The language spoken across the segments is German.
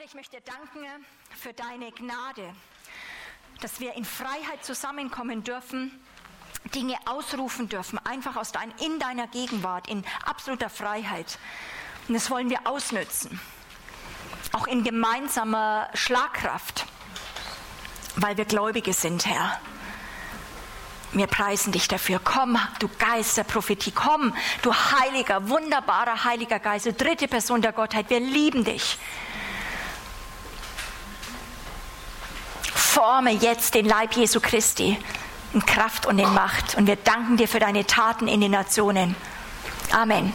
Vater, ich möchte danken für deine Gnade, dass wir in Freiheit zusammenkommen dürfen, Dinge ausrufen dürfen, einfach aus dein, in deiner Gegenwart, in absoluter Freiheit. Und das wollen wir ausnützen, auch in gemeinsamer Schlagkraft, weil wir Gläubige sind, Herr. Wir preisen dich dafür. Komm, du Geist der Prophetie, komm, du heiliger, wunderbarer Heiliger Geist, du dritte Person der Gottheit. Wir lieben dich. Forme jetzt den Leib Jesu Christi in Kraft und in Macht. Und wir danken dir für deine Taten in den Nationen. Amen.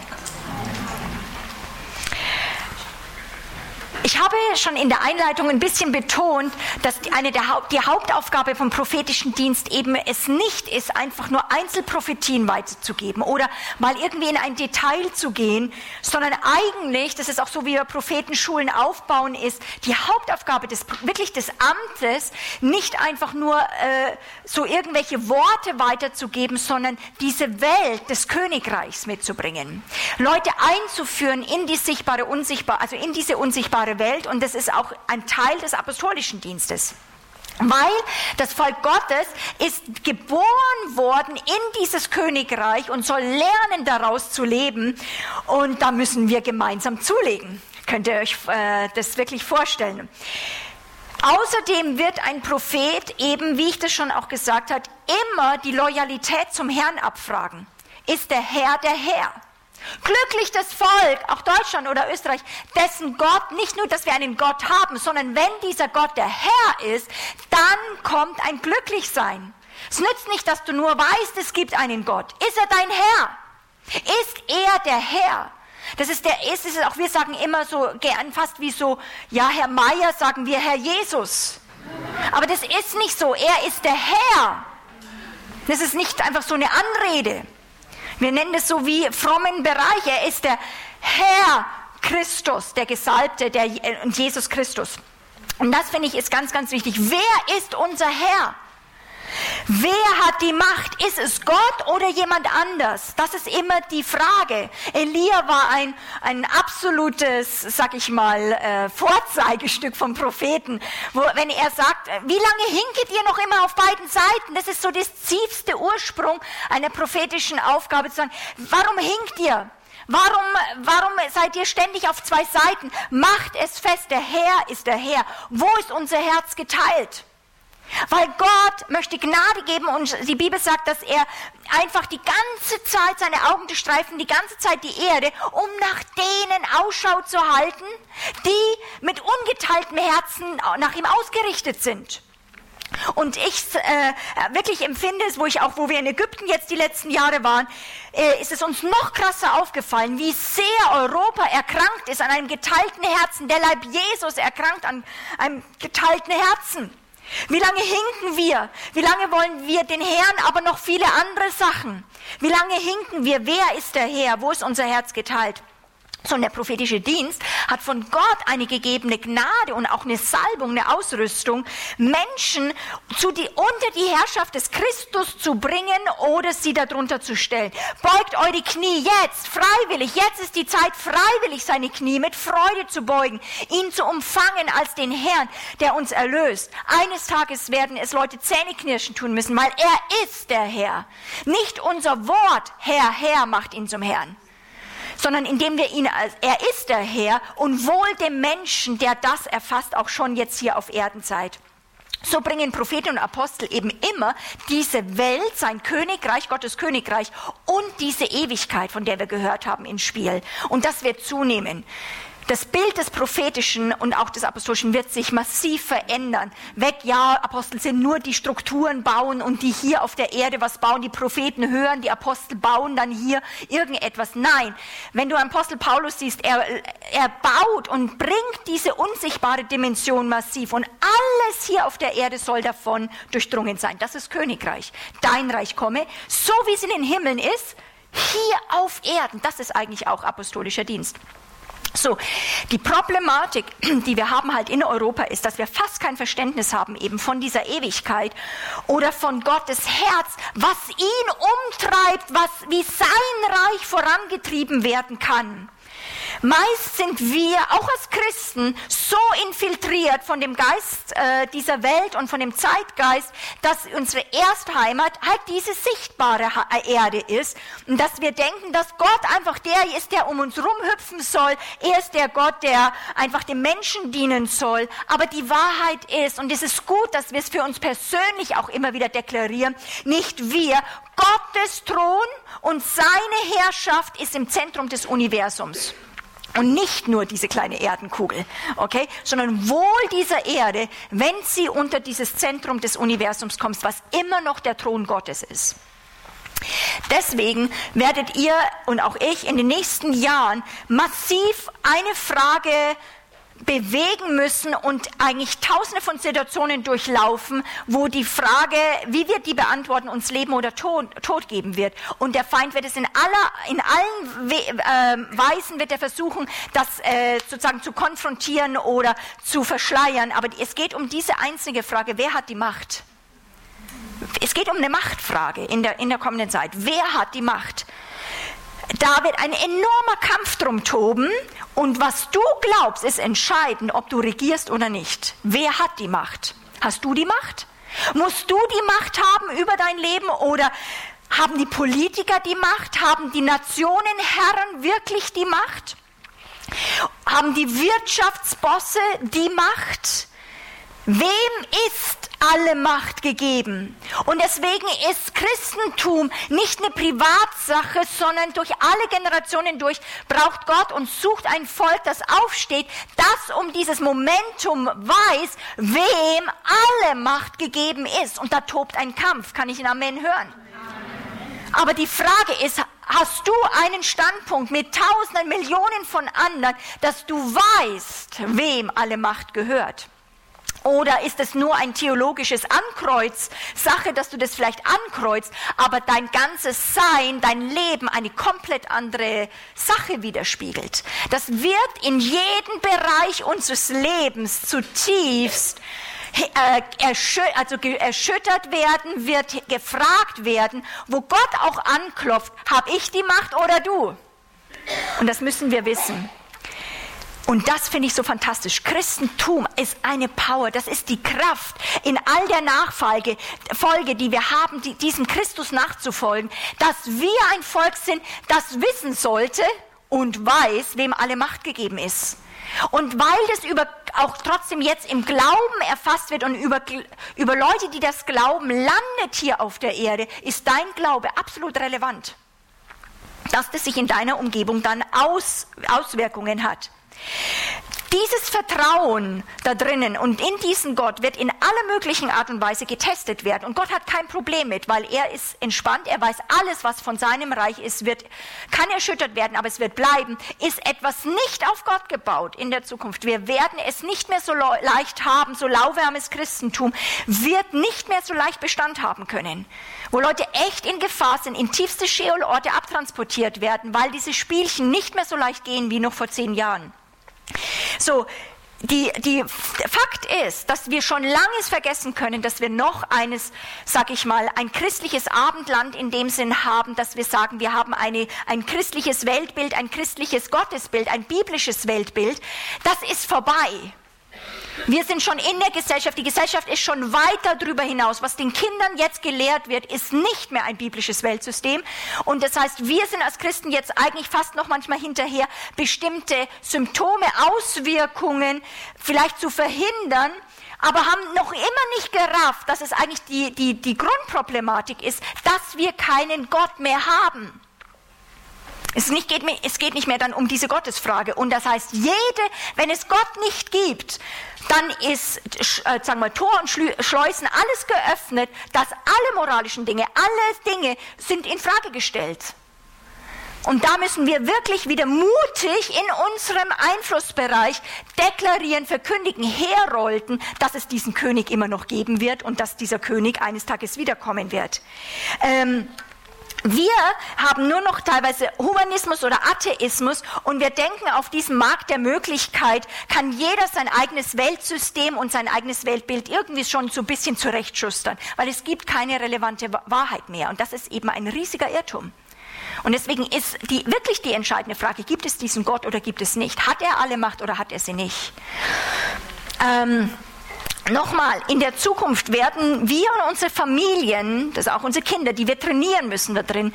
Ich habe schon in der Einleitung ein bisschen betont, dass eine der Haupt, die Hauptaufgabe vom prophetischen Dienst eben es nicht ist, einfach nur Einzelprophetien weiterzugeben oder mal irgendwie in ein Detail zu gehen, sondern eigentlich, das ist auch so, wie wir Prophetenschulen aufbauen, ist die Hauptaufgabe des, wirklich des Amtes, nicht einfach nur äh, so irgendwelche Worte weiterzugeben, sondern diese Welt des Königreichs mitzubringen. Leute einzuführen in die sichtbare, unsichtbare, also in diese unsichtbare Welt und das ist auch ein Teil des apostolischen Dienstes. Weil das Volk Gottes ist geboren worden in dieses Königreich und soll lernen, daraus zu leben. Und da müssen wir gemeinsam zulegen. Könnt ihr euch äh, das wirklich vorstellen? Außerdem wird ein Prophet eben, wie ich das schon auch gesagt habe, immer die Loyalität zum Herrn abfragen. Ist der Herr der Herr? Glücklich das Volk, auch Deutschland oder Österreich, dessen Gott, nicht nur, dass wir einen Gott haben, sondern wenn dieser Gott der Herr ist, dann kommt ein Glücklichsein. Es nützt nicht, dass du nur weißt, es gibt einen Gott. Ist er dein Herr? Ist er der Herr? Das ist der, ist es auch, wir sagen immer so gern fast wie so, ja, Herr Meier sagen wir Herr Jesus. Aber das ist nicht so. Er ist der Herr. Das ist nicht einfach so eine Anrede. Wir nennen es so wie frommen Bereich. Er ist der Herr Christus, der Gesalbte, der Jesus Christus. Und das finde ich ist ganz, ganz wichtig. Wer ist unser Herr? Wer hat die Macht? Ist es Gott oder jemand anders? Das ist immer die Frage. Elia war ein, ein absolutes, sag ich mal, äh, Vorzeigestück vom Propheten, wo, wenn er sagt, wie lange hinket ihr noch immer auf beiden Seiten? Das ist so das tiefste Ursprung einer prophetischen Aufgabe zu sagen, warum hinkt ihr? Warum, warum seid ihr ständig auf zwei Seiten? Macht es fest, der Herr ist der Herr. Wo ist unser Herz geteilt? Weil Gott möchte Gnade geben und die Bibel sagt, dass er einfach die ganze Zeit seine Augen streifen, die ganze Zeit die Erde, um nach denen Ausschau zu halten, die mit ungeteiltem Herzen nach ihm ausgerichtet sind. Und ich äh, wirklich empfinde es, wo ich auch, wo wir in Ägypten jetzt die letzten Jahre waren, äh, ist es uns noch krasser aufgefallen, wie sehr Europa erkrankt ist an einem geteilten Herzen. Der Leib Jesus erkrankt an einem geteilten Herzen. Wie lange hinken wir? Wie lange wollen wir den Herrn, aber noch viele andere Sachen? Wie lange hinken wir? Wer ist der Herr? Wo ist unser Herz geteilt? Sondern der prophetische Dienst hat von Gott eine gegebene Gnade und auch eine Salbung, eine Ausrüstung, Menschen zu die, unter die Herrschaft des Christus zu bringen oder sie darunter zu stellen. Beugt eure Knie jetzt, freiwillig. Jetzt ist die Zeit, freiwillig seine Knie mit Freude zu beugen, ihn zu umfangen als den Herrn, der uns erlöst. Eines Tages werden es Leute Zähneknirschen tun müssen, weil er ist der Herr. Nicht unser Wort, Herr, Herr, macht ihn zum Herrn sondern indem wir ihn als, er ist der Herr und wohl dem Menschen, der das erfasst, auch schon jetzt hier auf Erdenzeit. So bringen Propheten und Apostel eben immer diese Welt, sein Königreich, Gottes Königreich und diese Ewigkeit, von der wir gehört haben, ins Spiel. Und das wird zunehmen. Das Bild des Prophetischen und auch des Apostolischen wird sich massiv verändern. Weg, ja, Apostel sind nur die Strukturen bauen und die hier auf der Erde was bauen. Die Propheten hören, die Apostel bauen dann hier irgendetwas. Nein, wenn du Apostel Paulus siehst, er, er baut und bringt diese unsichtbare Dimension massiv und alles hier auf der Erde soll davon durchdrungen sein. Das ist Königreich. Dein Reich komme, so wie es in den Himmeln ist, hier auf Erden. Das ist eigentlich auch apostolischer Dienst. So, die Problematik, die wir haben halt in Europa, ist, dass wir fast kein Verständnis haben eben von dieser Ewigkeit oder von Gottes Herz, was ihn umtreibt, was, wie sein Reich vorangetrieben werden kann. Meist sind wir, auch als Christen, so infiltriert von dem Geist äh, dieser Welt und von dem Zeitgeist, dass unsere Erstheimat halt diese sichtbare äh, Erde ist und dass wir denken, dass Gott einfach der ist, der um uns rumhüpfen soll. Er ist der Gott, der einfach dem Menschen dienen soll. Aber die Wahrheit ist, und es ist gut, dass wir es für uns persönlich auch immer wieder deklarieren, nicht wir, Gottes Thron und seine Herrschaft ist im Zentrum des Universums. Und nicht nur diese kleine Erdenkugel, okay, sondern wohl dieser Erde, wenn sie unter dieses Zentrum des Universums kommt, was immer noch der Thron Gottes ist. Deswegen werdet ihr und auch ich in den nächsten Jahren massiv eine Frage bewegen müssen und eigentlich tausende von Situationen durchlaufen, wo die Frage, wie wir die beantworten, uns Leben oder Tod, Tod geben wird. Und der Feind wird es in, aller, in allen We äh, Weisen wird er versuchen, das äh, sozusagen zu konfrontieren oder zu verschleiern. Aber es geht um diese einzige Frage, wer hat die Macht? Es geht um eine Machtfrage in der, in der kommenden Zeit. Wer hat die Macht? Da wird ein enormer Kampf drum toben und was du glaubst, ist entscheidend, ob du regierst oder nicht. Wer hat die Macht? Hast du die Macht? Musst du die Macht haben über dein Leben oder haben die Politiker die Macht? Haben die Nationenherren wirklich die Macht? Haben die Wirtschaftsbosse die Macht? Wem ist alle Macht gegeben? Und deswegen ist Christentum nicht eine Privatsache, sondern durch alle Generationen durch braucht Gott und sucht ein Volk, das aufsteht, das um dieses Momentum weiß, wem alle Macht gegeben ist. Und da tobt ein Kampf. Kann ich in Amen hören? Aber die Frage ist, hast du einen Standpunkt mit Tausenden, Millionen von anderen, dass du weißt, wem alle Macht gehört? Oder ist es nur ein theologisches Ankreuz, Sache, dass du das vielleicht ankreuzt, aber dein ganzes Sein, dein Leben eine komplett andere Sache widerspiegelt? Das wird in jedem Bereich unseres Lebens zutiefst äh, also erschüttert werden, wird gefragt werden, wo Gott auch anklopft, habe ich die Macht oder du? Und das müssen wir wissen. Und das finde ich so fantastisch. Christentum ist eine Power, das ist die Kraft in all der Nachfolge, Folge, die wir haben, die, diesem Christus nachzufolgen, dass wir ein Volk sind, das wissen sollte und weiß, wem alle Macht gegeben ist. Und weil das über, auch trotzdem jetzt im Glauben erfasst wird und über, über Leute, die das glauben, landet hier auf der Erde, ist dein Glaube absolut relevant. Dass das sich in deiner Umgebung dann Aus, Auswirkungen hat. Dieses Vertrauen da drinnen und in diesen Gott wird in aller möglichen Art und Weise getestet werden. Und Gott hat kein Problem mit, weil er ist entspannt, er weiß alles, was von seinem Reich ist, wird, kann erschüttert werden, aber es wird bleiben. Ist etwas nicht auf Gott gebaut in der Zukunft. Wir werden es nicht mehr so leicht haben, so lauwarmes Christentum wird nicht mehr so leicht Bestand haben können. Wo Leute echt in Gefahr sind, in tiefste Scheolorte abtransportiert werden, weil diese Spielchen nicht mehr so leicht gehen wie noch vor zehn Jahren. So, die, die Fakt ist, dass wir schon langes vergessen können, dass wir noch eines, sag ich mal, ein christliches Abendland in dem Sinn haben, dass wir sagen, wir haben eine, ein christliches Weltbild, ein christliches Gottesbild, ein biblisches Weltbild. Das ist vorbei. Wir sind schon in der Gesellschaft. Die Gesellschaft ist schon weiter darüber hinaus. Was den Kindern jetzt gelehrt wird, ist nicht mehr ein biblisches Weltsystem. Und das heißt, wir sind als Christen jetzt eigentlich fast noch manchmal hinterher, bestimmte Symptome, Auswirkungen vielleicht zu verhindern, aber haben noch immer nicht gerafft, dass es eigentlich die, die, die Grundproblematik ist, dass wir keinen Gott mehr haben. Es, nicht geht, es geht nicht mehr dann um diese Gottesfrage. Und das heißt, jede, wenn es Gott nicht gibt, dann ist, äh, sagen wir, Tor und Schleusen alles geöffnet, dass alle moralischen Dinge, alle Dinge sind in Frage gestellt. Und da müssen wir wirklich wieder mutig in unserem Einflussbereich deklarieren, verkündigen, herolten, dass es diesen König immer noch geben wird und dass dieser König eines Tages wiederkommen wird. Ähm, wir haben nur noch teilweise Humanismus oder Atheismus und wir denken, auf diesem Markt der Möglichkeit kann jeder sein eigenes Weltsystem und sein eigenes Weltbild irgendwie schon so ein bisschen zurechtschustern, weil es gibt keine relevante Wahrheit mehr. Und das ist eben ein riesiger Irrtum. Und deswegen ist die, wirklich die entscheidende Frage, gibt es diesen Gott oder gibt es nicht? Hat er alle Macht oder hat er sie nicht? Ähm, Nochmal, in der Zukunft werden wir und unsere Familien, das auch unsere Kinder, die wir trainieren müssen da drin,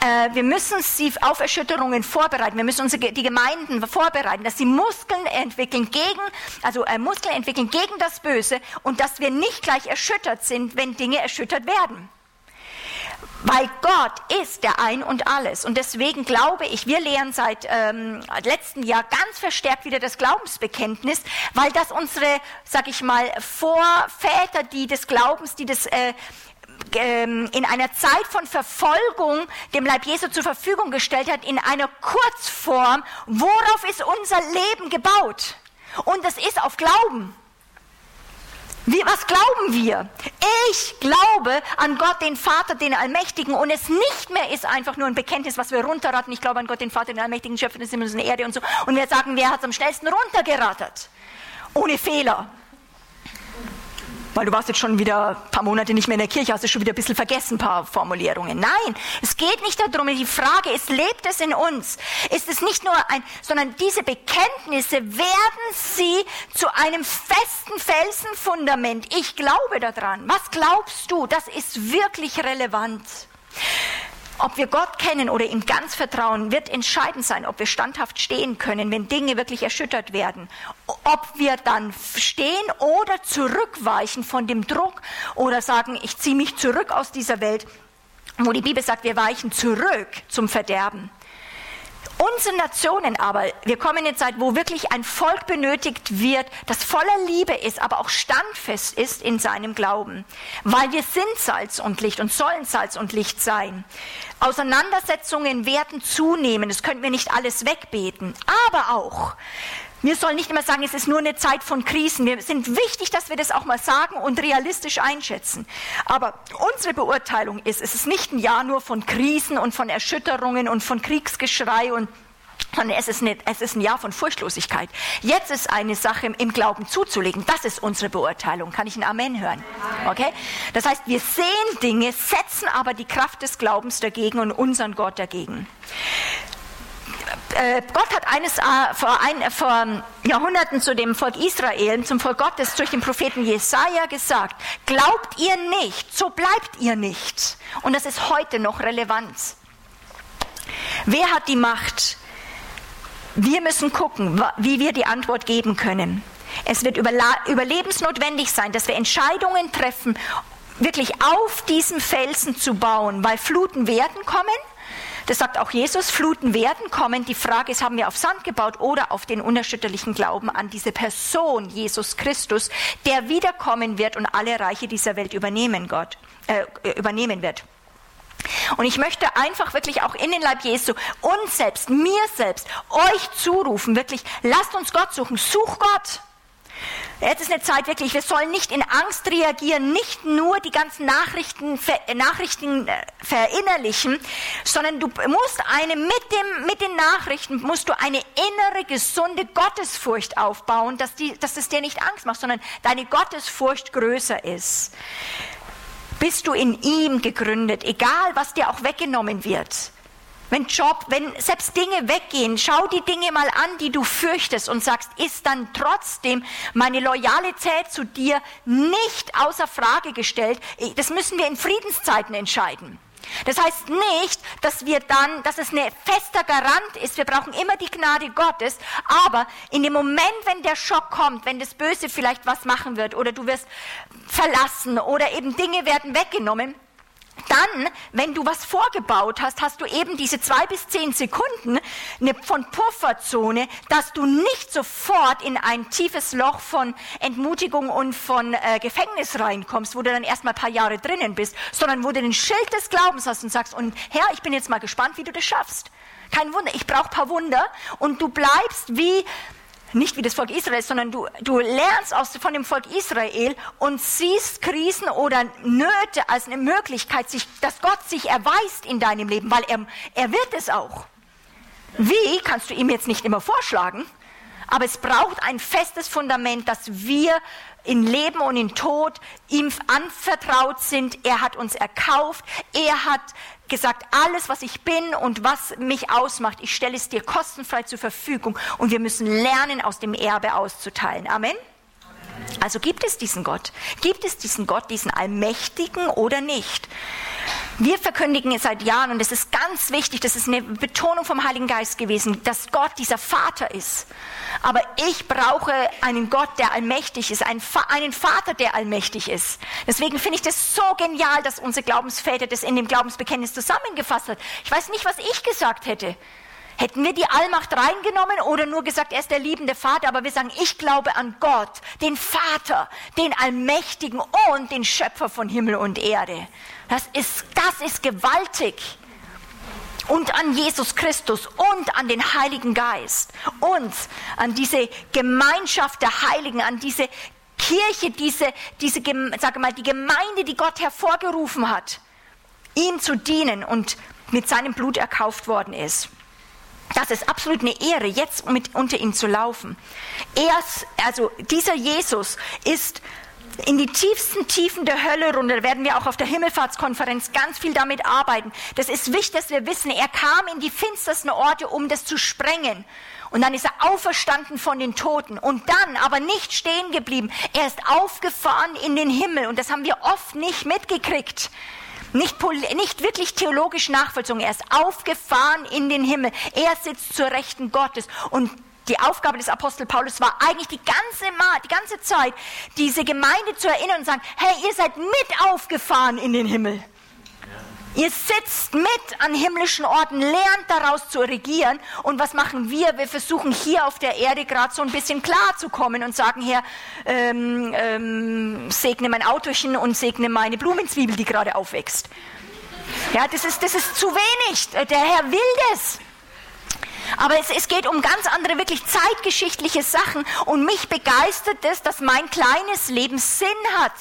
äh, wir müssen sie auf Erschütterungen vorbereiten. Wir müssen unsere, die Gemeinden vorbereiten, dass sie Muskeln entwickeln gegen, also äh, Muskeln entwickeln gegen das Böse und dass wir nicht gleich erschüttert sind, wenn Dinge erschüttert werden. Weil Gott ist der Ein und Alles. Und deswegen glaube ich, wir lehren seit ähm, letztem Jahr ganz verstärkt wieder das Glaubensbekenntnis, weil das unsere, sag ich mal, Vorväter, die des Glaubens, die das äh, ähm, in einer Zeit von Verfolgung dem Leib Jesu zur Verfügung gestellt hat, in einer Kurzform, worauf ist unser Leben gebaut? Und das ist auf Glauben. Wie, was glauben wir? Ich glaube an Gott, den Vater, den Allmächtigen, und es nicht mehr ist einfach nur ein Bekenntnis, was wir runterraten. Ich glaube an Gott, den Vater, den Allmächtigen, Schöpfer des Himmels und der Erde und so. Und wir sagen, wer hat es am schnellsten runtergerattert? Ohne Fehler weil du warst jetzt schon wieder ein paar Monate nicht mehr in der Kirche, hast du schon wieder ein bisschen vergessen, ein paar Formulierungen. Nein, es geht nicht darum, die Frage ist, lebt es in uns? Ist es nicht nur ein, sondern diese Bekenntnisse werden sie zu einem festen Felsenfundament. Ich glaube daran. Was glaubst du? Das ist wirklich relevant. Ob wir Gott kennen oder ihm ganz vertrauen, wird entscheidend sein, ob wir standhaft stehen können, wenn Dinge wirklich erschüttert werden. Ob wir dann stehen oder zurückweichen von dem Druck oder sagen, ich ziehe mich zurück aus dieser Welt, wo die Bibel sagt, wir weichen zurück zum Verderben. Unsere Nationen aber, wir kommen in eine Zeit, wo wirklich ein Volk benötigt wird, das voller Liebe ist, aber auch standfest ist in seinem Glauben. Weil wir sind Salz und Licht und sollen Salz und Licht sein. Auseinandersetzungen werden zunehmen, das können wir nicht alles wegbeten. Aber auch, wir sollen nicht immer sagen, es ist nur eine Zeit von Krisen. Wir sind wichtig, dass wir das auch mal sagen und realistisch einschätzen. Aber unsere Beurteilung ist, es ist nicht ein Jahr nur von Krisen und von Erschütterungen und von Kriegsgeschrei und sondern es ist, nicht, es ist ein Jahr von Furchtlosigkeit. Jetzt ist eine Sache im Glauben zuzulegen. Das ist unsere Beurteilung. Kann ich ein Amen hören? Okay? Das heißt, wir sehen Dinge, setzen aber die Kraft des Glaubens dagegen und unseren Gott dagegen. Äh, Gott hat eines äh, vor, ein, äh, vor Jahrhunderten zu dem Volk Israel, zum Volk Gottes durch den Propheten Jesaja gesagt: Glaubt ihr nicht, so bleibt ihr nicht. Und das ist heute noch relevant. Wer hat die Macht? Wir müssen gucken, wie wir die Antwort geben können. Es wird überlebensnotwendig sein, dass wir Entscheidungen treffen, wirklich auf diesem Felsen zu bauen, weil Fluten werden kommen das sagt auch Jesus, Fluten werden kommen. Die Frage ist, haben wir auf Sand gebaut oder auf den unerschütterlichen Glauben an diese Person, Jesus Christus, der wiederkommen wird und alle Reiche dieser Welt übernehmen, Gott, äh, übernehmen wird. Und ich möchte einfach wirklich auch in den Leib Jesu uns selbst, mir selbst, euch zurufen, wirklich, lasst uns Gott suchen, such Gott. Jetzt ist eine Zeit wirklich, wir sollen nicht in Angst reagieren, nicht nur die ganzen Nachrichten, Nachrichten äh, verinnerlichen, sondern du musst eine, mit, dem, mit den Nachrichten musst du eine innere, gesunde Gottesfurcht aufbauen, dass, die, dass es dir nicht Angst macht, sondern deine Gottesfurcht größer ist. Bist du in ihm gegründet, egal was dir auch weggenommen wird. Wenn Job, wenn selbst Dinge weggehen, schau die Dinge mal an, die du fürchtest und sagst, ist dann trotzdem meine Loyalität zu dir nicht außer Frage gestellt. Das müssen wir in Friedenszeiten entscheiden. Das heißt nicht, dass wir dann, dass es ein fester Garant ist. Wir brauchen immer die Gnade Gottes. Aber in dem Moment, wenn der Schock kommt, wenn das Böse vielleicht was machen wird oder du wirst verlassen oder eben Dinge werden weggenommen, dann, wenn du was vorgebaut hast, hast du eben diese zwei bis zehn Sekunden von Pufferzone, dass du nicht sofort in ein tiefes Loch von Entmutigung und von äh, Gefängnis reinkommst, wo du dann erstmal ein paar Jahre drinnen bist, sondern wo du den Schild des Glaubens hast und sagst, und Herr, ich bin jetzt mal gespannt, wie du das schaffst. Kein Wunder, ich brauche paar Wunder und du bleibst wie nicht wie das Volk Israel, sondern du, du lernst aus, von dem Volk Israel und siehst Krisen oder Nöte als eine Möglichkeit, sich, dass Gott sich erweist in deinem Leben, weil er, er wird es auch. Wie, kannst du ihm jetzt nicht immer vorschlagen, aber es braucht ein festes Fundament, dass wir in Leben und in Tod ihm anvertraut sind. Er hat uns erkauft. Er hat gesagt, alles, was ich bin und was mich ausmacht, ich stelle es dir kostenfrei zur Verfügung und wir müssen lernen, aus dem Erbe auszuteilen. Amen. Also gibt es diesen Gott? Gibt es diesen Gott, diesen Allmächtigen oder nicht? Wir verkündigen es seit Jahren und es ist ganz wichtig, das ist eine Betonung vom Heiligen Geist gewesen, dass Gott dieser Vater ist. Aber ich brauche einen Gott, der allmächtig ist, einen, Vater, der allmächtig ist. Deswegen finde ich das so genial, dass unsere Glaubensväter das in dem Glaubensbekenntnis zusammengefasst hat. Ich weiß nicht, was ich gesagt hätte. Hätten wir die Allmacht reingenommen oder nur gesagt, er ist der liebende Vater, aber wir sagen, ich glaube an Gott, den Vater, den Allmächtigen und den Schöpfer von Himmel und Erde. Das ist, das ist gewaltig. Und an Jesus Christus und an den Heiligen Geist und an diese Gemeinschaft der Heiligen, an diese Kirche, diese, diese, sage mal, die Gemeinde, die Gott hervorgerufen hat, ihm zu dienen und mit seinem Blut erkauft worden ist. Das ist absolut eine Ehre, jetzt mit unter ihm zu laufen. Er, also dieser Jesus ist in die tiefsten Tiefen der Hölle runter. Da werden wir auch auf der Himmelfahrtskonferenz ganz viel damit arbeiten. Das ist wichtig, dass wir wissen, er kam in die finstersten Orte, um das zu sprengen. Und dann ist er auferstanden von den Toten und dann aber nicht stehen geblieben. Er ist aufgefahren in den Himmel und das haben wir oft nicht mitgekriegt nicht, nicht wirklich theologisch nachvollzogen. Er ist aufgefahren in den Himmel. Er sitzt zur Rechten Gottes. Und die Aufgabe des Apostel Paulus war eigentlich die ganze, die ganze Zeit, diese Gemeinde zu erinnern und sagen, hey, ihr seid mit aufgefahren in den Himmel. Ihr sitzt mit an himmlischen Orten, lernt daraus zu regieren. Und was machen wir? Wir versuchen hier auf der Erde gerade so ein bisschen klar zu kommen und sagen, Herr, ähm, ähm, segne mein Autochen und segne meine Blumenzwiebel, die gerade aufwächst. Ja, das ist, das ist zu wenig. Der Herr will das. Aber es, es, geht um ganz andere, wirklich zeitgeschichtliche Sachen. Und mich begeistert es, dass mein kleines Leben Sinn hat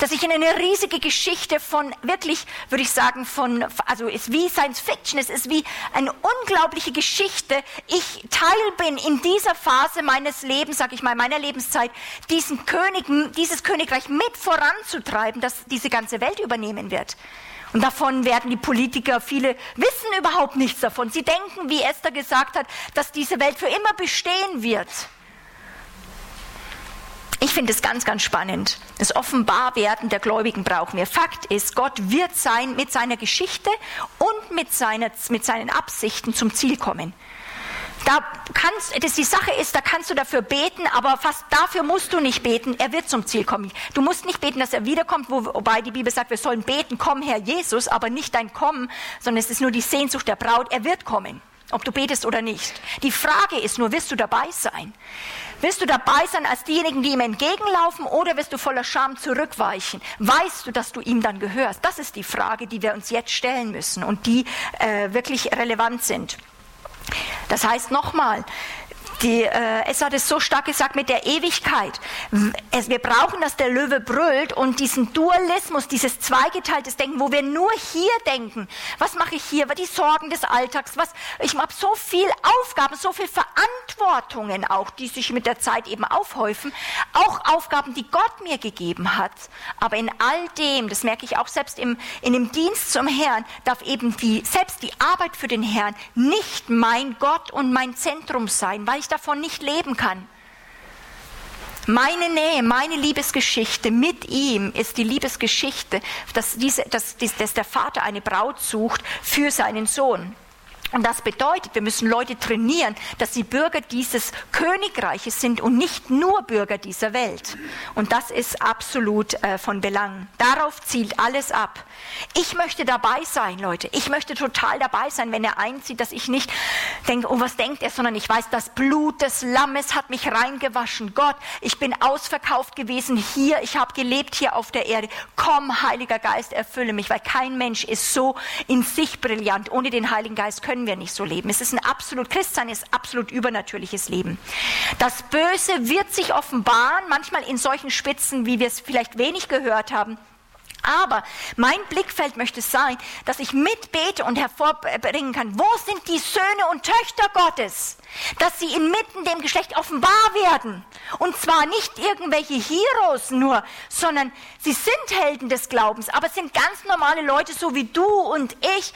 dass ich in eine riesige Geschichte von wirklich, würde ich sagen, von, also ist wie Science Fiction, es ist wie eine unglaubliche Geschichte. Ich Teil bin in dieser Phase meines Lebens, sag ich mal, meiner Lebenszeit, diesen König, dieses Königreich mit voranzutreiben, das diese ganze Welt übernehmen wird. Und davon werden die Politiker, viele wissen überhaupt nichts davon. Sie denken, wie Esther gesagt hat, dass diese Welt für immer bestehen wird. Ich finde es ganz, ganz spannend. Das Offenbarwerden der Gläubigen brauchen wir. Fakt ist, Gott wird sein, mit seiner Geschichte und mit, seiner, mit seinen Absichten zum Ziel kommen. Da kannst, das die Sache ist, da kannst du dafür beten, aber fast dafür musst du nicht beten. Er wird zum Ziel kommen. Du musst nicht beten, dass er wiederkommt, wobei die Bibel sagt, wir sollen beten, komm Herr Jesus, aber nicht dein Kommen, sondern es ist nur die Sehnsucht der Braut. Er wird kommen, ob du betest oder nicht. Die Frage ist nur, wirst du dabei sein? Wirst du dabei sein als diejenigen, die ihm entgegenlaufen oder wirst du voller Scham zurückweichen? Weißt du, dass du ihm dann gehörst? Das ist die Frage, die wir uns jetzt stellen müssen und die äh, wirklich relevant sind. Das heißt nochmal, die, äh, es hat es so stark gesagt mit der Ewigkeit. Es, wir brauchen, dass der Löwe brüllt und diesen Dualismus, dieses zweigeteiltes Denken, wo wir nur hier denken. Was mache ich hier? Die Sorgen des Alltags. Was, ich habe so viel Aufgaben, so viel Verantwortungen auch, die sich mit der Zeit eben aufhäufen. Auch Aufgaben, die Gott mir gegeben hat. Aber in all dem, das merke ich auch selbst im, in dem Dienst zum Herrn, darf eben die, selbst die Arbeit für den Herrn nicht mein Gott und mein Zentrum sein, weil ich davon nicht leben kann. Meine Nähe, meine Liebesgeschichte mit ihm ist die Liebesgeschichte, dass, diese, dass, dass der Vater eine Braut sucht für seinen Sohn. Und das bedeutet, wir müssen Leute trainieren, dass sie Bürger dieses Königreiches sind und nicht nur Bürger dieser Welt. Und das ist absolut äh, von Belang. Darauf zielt alles ab. Ich möchte dabei sein, Leute. Ich möchte total dabei sein, wenn er einzieht, dass ich nicht denke, oh, was denkt er, sondern ich weiß, das Blut des Lammes hat mich reingewaschen. Gott, ich bin ausverkauft gewesen hier. Ich habe gelebt hier auf der Erde. Komm, Heiliger Geist, erfülle mich, weil kein Mensch ist so in sich brillant. Ohne den Heiligen Geist können können wir nicht so leben. Es ist ein absolut, Christsein ist absolut übernatürliches Leben. Das Böse wird sich offenbaren, manchmal in solchen Spitzen, wie wir es vielleicht wenig gehört haben. Aber mein Blickfeld möchte sein, dass ich mitbete und hervorbringen kann, wo sind die Söhne und Töchter Gottes? Dass sie inmitten dem Geschlecht offenbar werden. Und zwar nicht irgendwelche Heroes nur, sondern sie sind Helden des Glaubens, aber sind ganz normale Leute, so wie du und ich,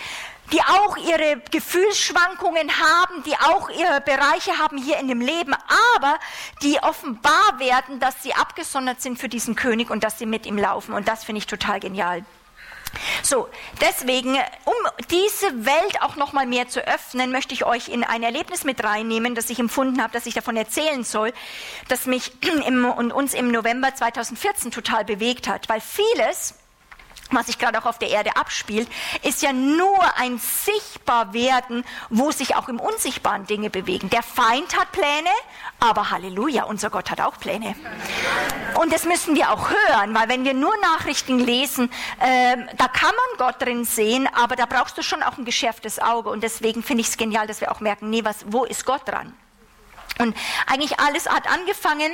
die auch ihre Gefühlsschwankungen haben, die auch ihre Bereiche haben hier in dem Leben, aber die offenbar werden, dass sie abgesondert sind für diesen König und dass sie mit ihm laufen. Und das finde ich total genial. So, deswegen, um diese Welt auch noch mal mehr zu öffnen, möchte ich euch in ein Erlebnis mit reinnehmen, das ich empfunden habe, dass ich davon erzählen soll, das mich im, und uns im November 2014 total bewegt hat, weil vieles was sich gerade auch auf der Erde abspielt, ist ja nur ein Sichtbarwerden, wo sich auch im Unsichtbaren Dinge bewegen. Der Feind hat Pläne, aber Halleluja, unser Gott hat auch Pläne. Und das müssen wir auch hören, weil wenn wir nur Nachrichten lesen, äh, da kann man Gott drin sehen, aber da brauchst du schon auch ein geschärftes Auge. Und deswegen finde ich es genial, dass wir auch merken, nee, was, wo ist Gott dran? Und eigentlich alles hat angefangen,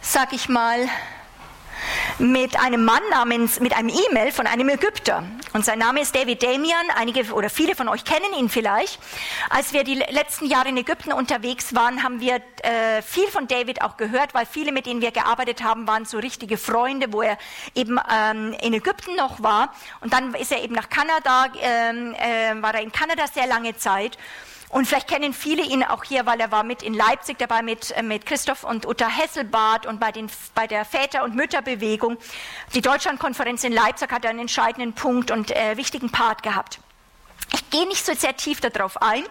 sag ich mal, mit einem Mann namens, mit einem E-Mail von einem Ägypter. Und sein Name ist David Damian. Einige oder viele von euch kennen ihn vielleicht. Als wir die letzten Jahre in Ägypten unterwegs waren, haben wir äh, viel von David auch gehört, weil viele, mit denen wir gearbeitet haben, waren so richtige Freunde, wo er eben ähm, in Ägypten noch war. Und dann ist er eben nach Kanada, ähm, äh, war er in Kanada sehr lange Zeit. Und vielleicht kennen viele ihn auch hier, weil er war mit in Leipzig dabei mit, äh, mit Christoph und Uta Hesselbart und bei, den, bei der Väter- und Mütterbewegung. Die Deutschlandkonferenz in Leipzig hat einen entscheidenden Punkt und äh, wichtigen Part gehabt. Ich gehe nicht so sehr tief darauf ein,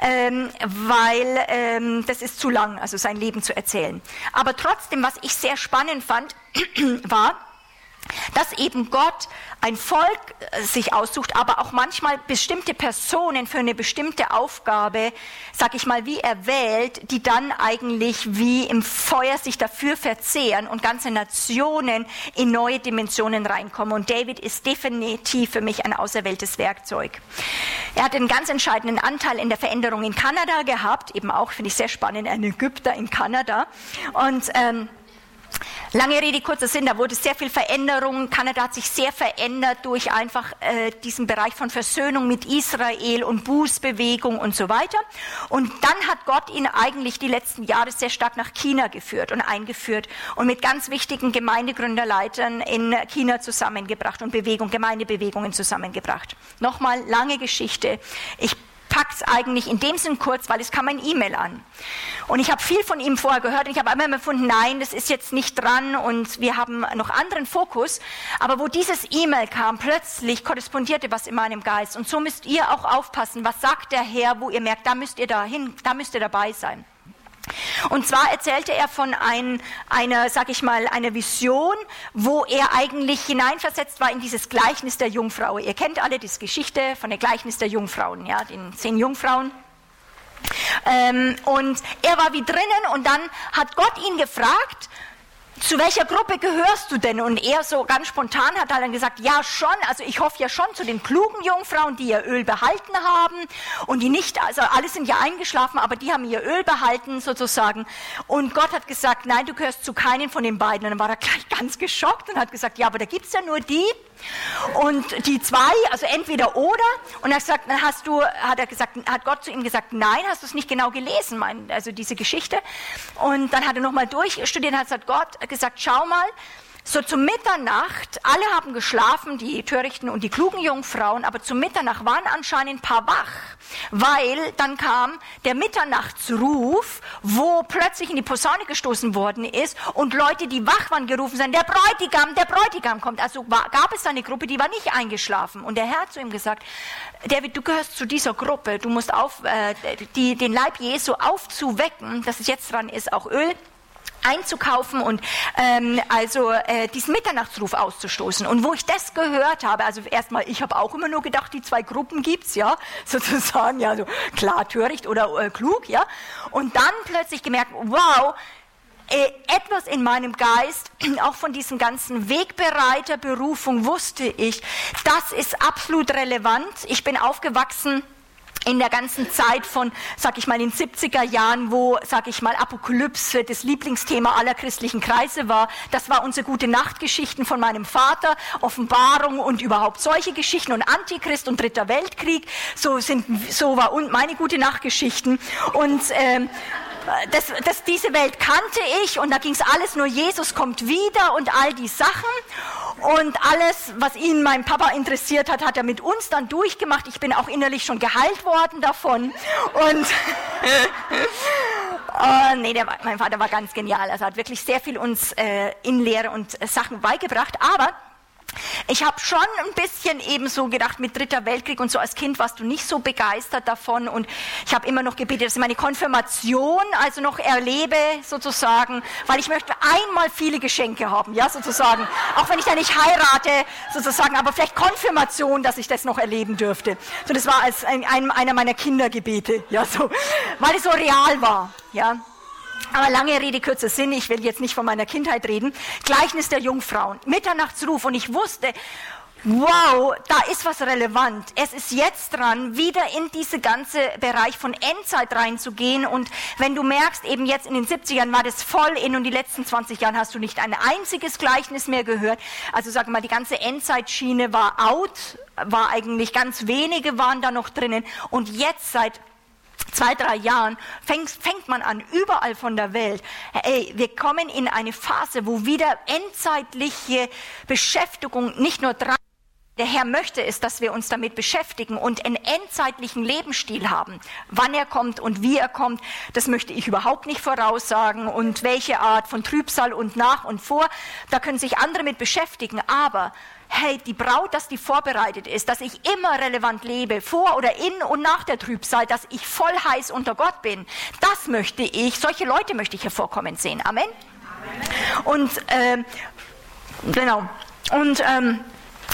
ähm, weil ähm, das ist zu lang, also sein Leben zu erzählen. Aber trotzdem, was ich sehr spannend fand, war, dass eben Gott ein Volk äh, sich aussucht, aber auch manchmal bestimmte Personen für eine bestimmte Aufgabe, sag ich mal, wie er wählt, die dann eigentlich wie im Feuer sich dafür verzehren und ganze Nationen in neue Dimensionen reinkommen. Und David ist definitiv für mich ein auserwähltes Werkzeug. Er hat einen ganz entscheidenden Anteil in der Veränderung in Kanada gehabt, eben auch, finde ich sehr spannend, ein Ägypter in Kanada. Und ähm, Lange Rede, kurzer Sinn, da wurde sehr viel Veränderung. Kanada hat sich sehr verändert durch einfach äh, diesen Bereich von Versöhnung mit Israel und Bußbewegung und so weiter. Und dann hat Gott ihn eigentlich die letzten Jahre sehr stark nach China geführt und eingeführt und mit ganz wichtigen Gemeindegründerleitern in China zusammengebracht und Bewegung, Gemeindebewegungen zusammengebracht. Nochmal lange Geschichte. Ich pack's eigentlich in dem Sinn kurz, weil es kam ein E-Mail an. Und ich habe viel von ihm vorher gehört und ich habe einmal gefunden, nein, das ist jetzt nicht dran und wir haben noch anderen Fokus. Aber wo dieses E-Mail kam, plötzlich korrespondierte was in meinem Geist. Und so müsst ihr auch aufpassen, was sagt der Herr, wo ihr merkt, da müsst ihr dahin, da müsst ihr dabei sein. Und zwar erzählte er von ein, einer, sag ich mal, einer Vision, wo er eigentlich hineinversetzt war in dieses Gleichnis der Jungfrau. Ihr kennt alle diese Geschichte von der Gleichnis der Jungfrauen, ja, den zehn Jungfrauen. Ähm, und er war wie drinnen und dann hat Gott ihn gefragt, zu welcher Gruppe gehörst du denn? Und er so ganz spontan hat dann gesagt, ja schon, also ich hoffe ja schon zu den klugen Jungfrauen, die ihr Öl behalten haben und die nicht, also alle sind ja eingeschlafen, aber die haben ihr Öl behalten sozusagen. Und Gott hat gesagt, nein, du gehörst zu keinen von den beiden. Und dann war er gleich ganz geschockt und hat gesagt, ja, aber da gibt's ja nur die, und die zwei, also entweder oder. Und er gesagt, dann hast du, hat er gesagt, hat Gott zu ihm gesagt, nein, hast du es nicht genau gelesen, mein, also diese Geschichte. Und dann hat er nochmal durchstudiert und hat gesagt, Gott gesagt, schau mal, so zu Mitternacht, alle haben geschlafen, die törichten und die klugen Jungfrauen, aber zu Mitternacht waren anscheinend ein paar wach, weil dann kam der Mitternachtsruf, wo plötzlich in die Posaune gestoßen worden ist und Leute, die wach waren, gerufen sind, der Bräutigam, der Bräutigam kommt. Also war, gab es eine Gruppe, die war nicht eingeschlafen. Und der Herr hat zu ihm gesagt, David, du gehörst zu dieser Gruppe, du musst auf, äh, die, den Leib Jesu aufzuwecken, dass es jetzt dran ist, auch Öl einzukaufen und ähm, also äh, diesen Mitternachtsruf auszustoßen. Und wo ich das gehört habe, also erstmal, ich habe auch immer nur gedacht, die zwei Gruppen gibt's ja, sozusagen, ja, so klar, töricht oder äh, klug, ja. Und dann plötzlich gemerkt, wow, äh, etwas in meinem Geist, auch von diesem ganzen Wegbereiter Berufung wusste ich, das ist absolut relevant. Ich bin aufgewachsen in der ganzen Zeit von, sag ich mal, den 70er Jahren, wo, sag ich mal, Apokalypse das Lieblingsthema aller christlichen Kreise war. Das war unsere gute Nachtgeschichten von meinem Vater, Offenbarung und überhaupt solche Geschichten und Antichrist und Dritter Weltkrieg. So sind, so war meine gute Nachtgeschichten und ähm, das, das, diese Welt kannte ich und da ging es alles nur, Jesus kommt wieder und all die Sachen. Und alles, was ihn mein Papa interessiert hat, hat er mit uns dann durchgemacht. Ich bin auch innerlich schon geheilt worden davon. Und oh, nee, der, mein Vater war ganz genial. Also hat wirklich sehr viel uns äh, in Lehre und äh, Sachen beigebracht. Aber ich habe schon ein bisschen eben so gedacht, mit Dritter Weltkrieg und so als Kind warst du nicht so begeistert davon. Und ich habe immer noch gebetet, dass ich meine Konfirmation also noch erlebe sozusagen, weil ich möchte einmal viele Geschenke haben, ja sozusagen, auch wenn ich da nicht heirate sozusagen, aber vielleicht Konfirmation, dass ich das noch erleben dürfte. So, das war als ein, ein, einer meiner Kindergebete, ja so, weil es so real war, ja. Aber lange Rede, kurzer Sinn, ich will jetzt nicht von meiner Kindheit reden. Gleichnis der Jungfrauen, Mitternachtsruf und ich wusste, wow, da ist was relevant. Es ist jetzt dran, wieder in diese ganze Bereich von Endzeit reinzugehen und wenn du merkst, eben jetzt in den 70ern war das voll in und die letzten 20 Jahren hast du nicht ein einziges Gleichnis mehr gehört. Also sag mal, die ganze Endzeitschiene war out, war eigentlich ganz wenige waren da noch drinnen und jetzt seit zwei, drei Jahren fängt, fängt man an, überall von der Welt, ey, wir kommen in eine Phase, wo wieder endzeitliche Beschäftigung nicht nur dran der Herr möchte es, dass wir uns damit beschäftigen und einen endzeitlichen Lebensstil haben. Wann er kommt und wie er kommt, das möchte ich überhaupt nicht voraussagen und welche Art von Trübsal und nach und vor, da können sich andere mit beschäftigen. Aber hey, die Braut, dass die vorbereitet ist, dass ich immer relevant lebe, vor oder in und nach der Trübsal, dass ich voll heiß unter Gott bin, das möchte ich, solche Leute möchte ich hervorkommen sehen. Amen. Amen. Und äh, genau. Und ähm,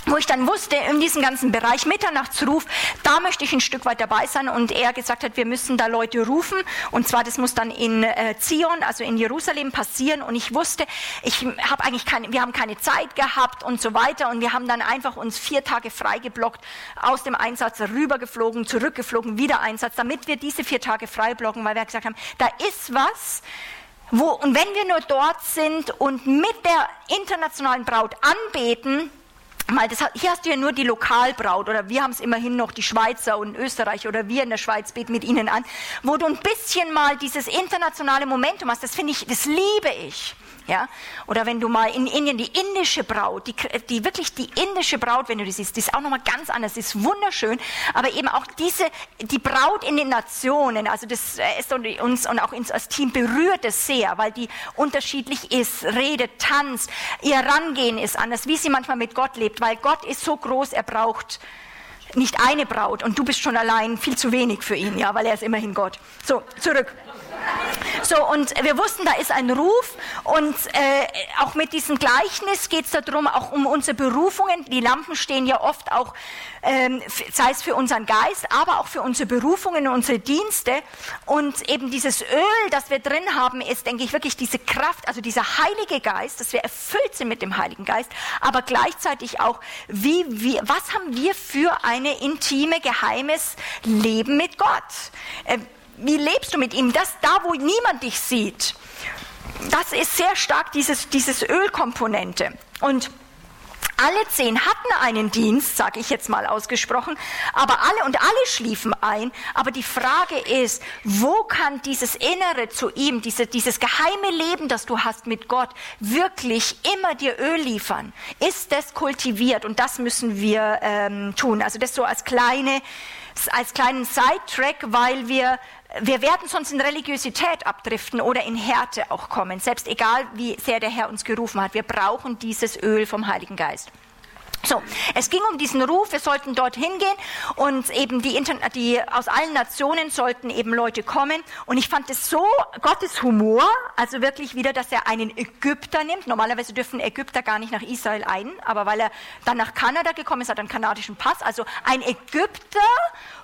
wo ich dann wusste, in diesem ganzen Bereich Mitternachtsruf, da möchte ich ein Stück weit dabei sein. Und er gesagt hat, wir müssen da Leute rufen. Und zwar das muss dann in äh, Zion, also in Jerusalem passieren. Und ich wusste, ich habe eigentlich keine, wir haben keine Zeit gehabt und so weiter. Und wir haben dann einfach uns vier Tage freigeblockt, aus dem Einsatz rübergeflogen, zurückgeflogen, wieder Einsatz, damit wir diese vier Tage freiblocken, weil wir gesagt haben, da ist was, wo, und wenn wir nur dort sind und mit der internationalen Braut anbeten, Mal, das, hier hast du ja nur die Lokalbraut oder wir haben es immerhin noch die Schweizer und Österreicher oder wir in der Schweiz beten mit ihnen an, wo du ein bisschen mal dieses internationale Momentum hast. Das finde ich, das liebe ich. Ja? Oder wenn du mal in Indien die indische Braut, die, die wirklich die indische Braut, wenn du die siehst, die ist auch nochmal ganz anders, die ist wunderschön, aber eben auch diese, die Braut in den Nationen, also das ist uns und auch uns als Team berührt es sehr, weil die unterschiedlich ist, redet, tanzt, ihr Rangehen ist anders, wie sie manchmal mit Gott lebt, weil Gott ist so groß, er braucht nicht eine Braut und du bist schon allein viel zu wenig für ihn, ja, weil er ist immerhin Gott. So, zurück. So, und wir wussten, da ist ein Ruf und äh, auch mit diesem Gleichnis geht es darum, auch um unsere Berufungen. Die Lampen stehen ja oft auch, ähm, sei es für unseren Geist, aber auch für unsere Berufungen und unsere Dienste. Und eben dieses Öl, das wir drin haben, ist, denke ich, wirklich diese Kraft, also dieser Heilige Geist, dass wir erfüllt sind mit dem Heiligen Geist, aber gleichzeitig auch, wie, wie, was haben wir für eine intime, geheimes Leben mit Gott? Äh, wie lebst du mit ihm? Das da, wo niemand dich sieht. Das ist sehr stark dieses, dieses Ölkomponente. Und alle zehn hatten einen Dienst, sage ich jetzt mal ausgesprochen, aber alle und alle schliefen ein. Aber die Frage ist, wo kann dieses Innere zu ihm, diese, dieses geheime Leben, das du hast mit Gott, wirklich immer dir Öl liefern? Ist das kultiviert? Und das müssen wir ähm, tun. Also das so als kleine als kleinen Sidetrack, weil wir wir werden sonst in Religiosität abdriften oder in Härte auch kommen, selbst egal wie sehr der Herr uns gerufen hat. Wir brauchen dieses Öl vom Heiligen Geist. So, es ging um diesen Ruf, wir sollten dorthin gehen und eben die, die, aus allen Nationen sollten eben Leute kommen. Und ich fand es so Gottes Humor, also wirklich wieder, dass er einen Ägypter nimmt. Normalerweise dürfen Ägypter gar nicht nach Israel ein, aber weil er dann nach Kanada gekommen ist, hat er einen kanadischen Pass. Also ein Ägypter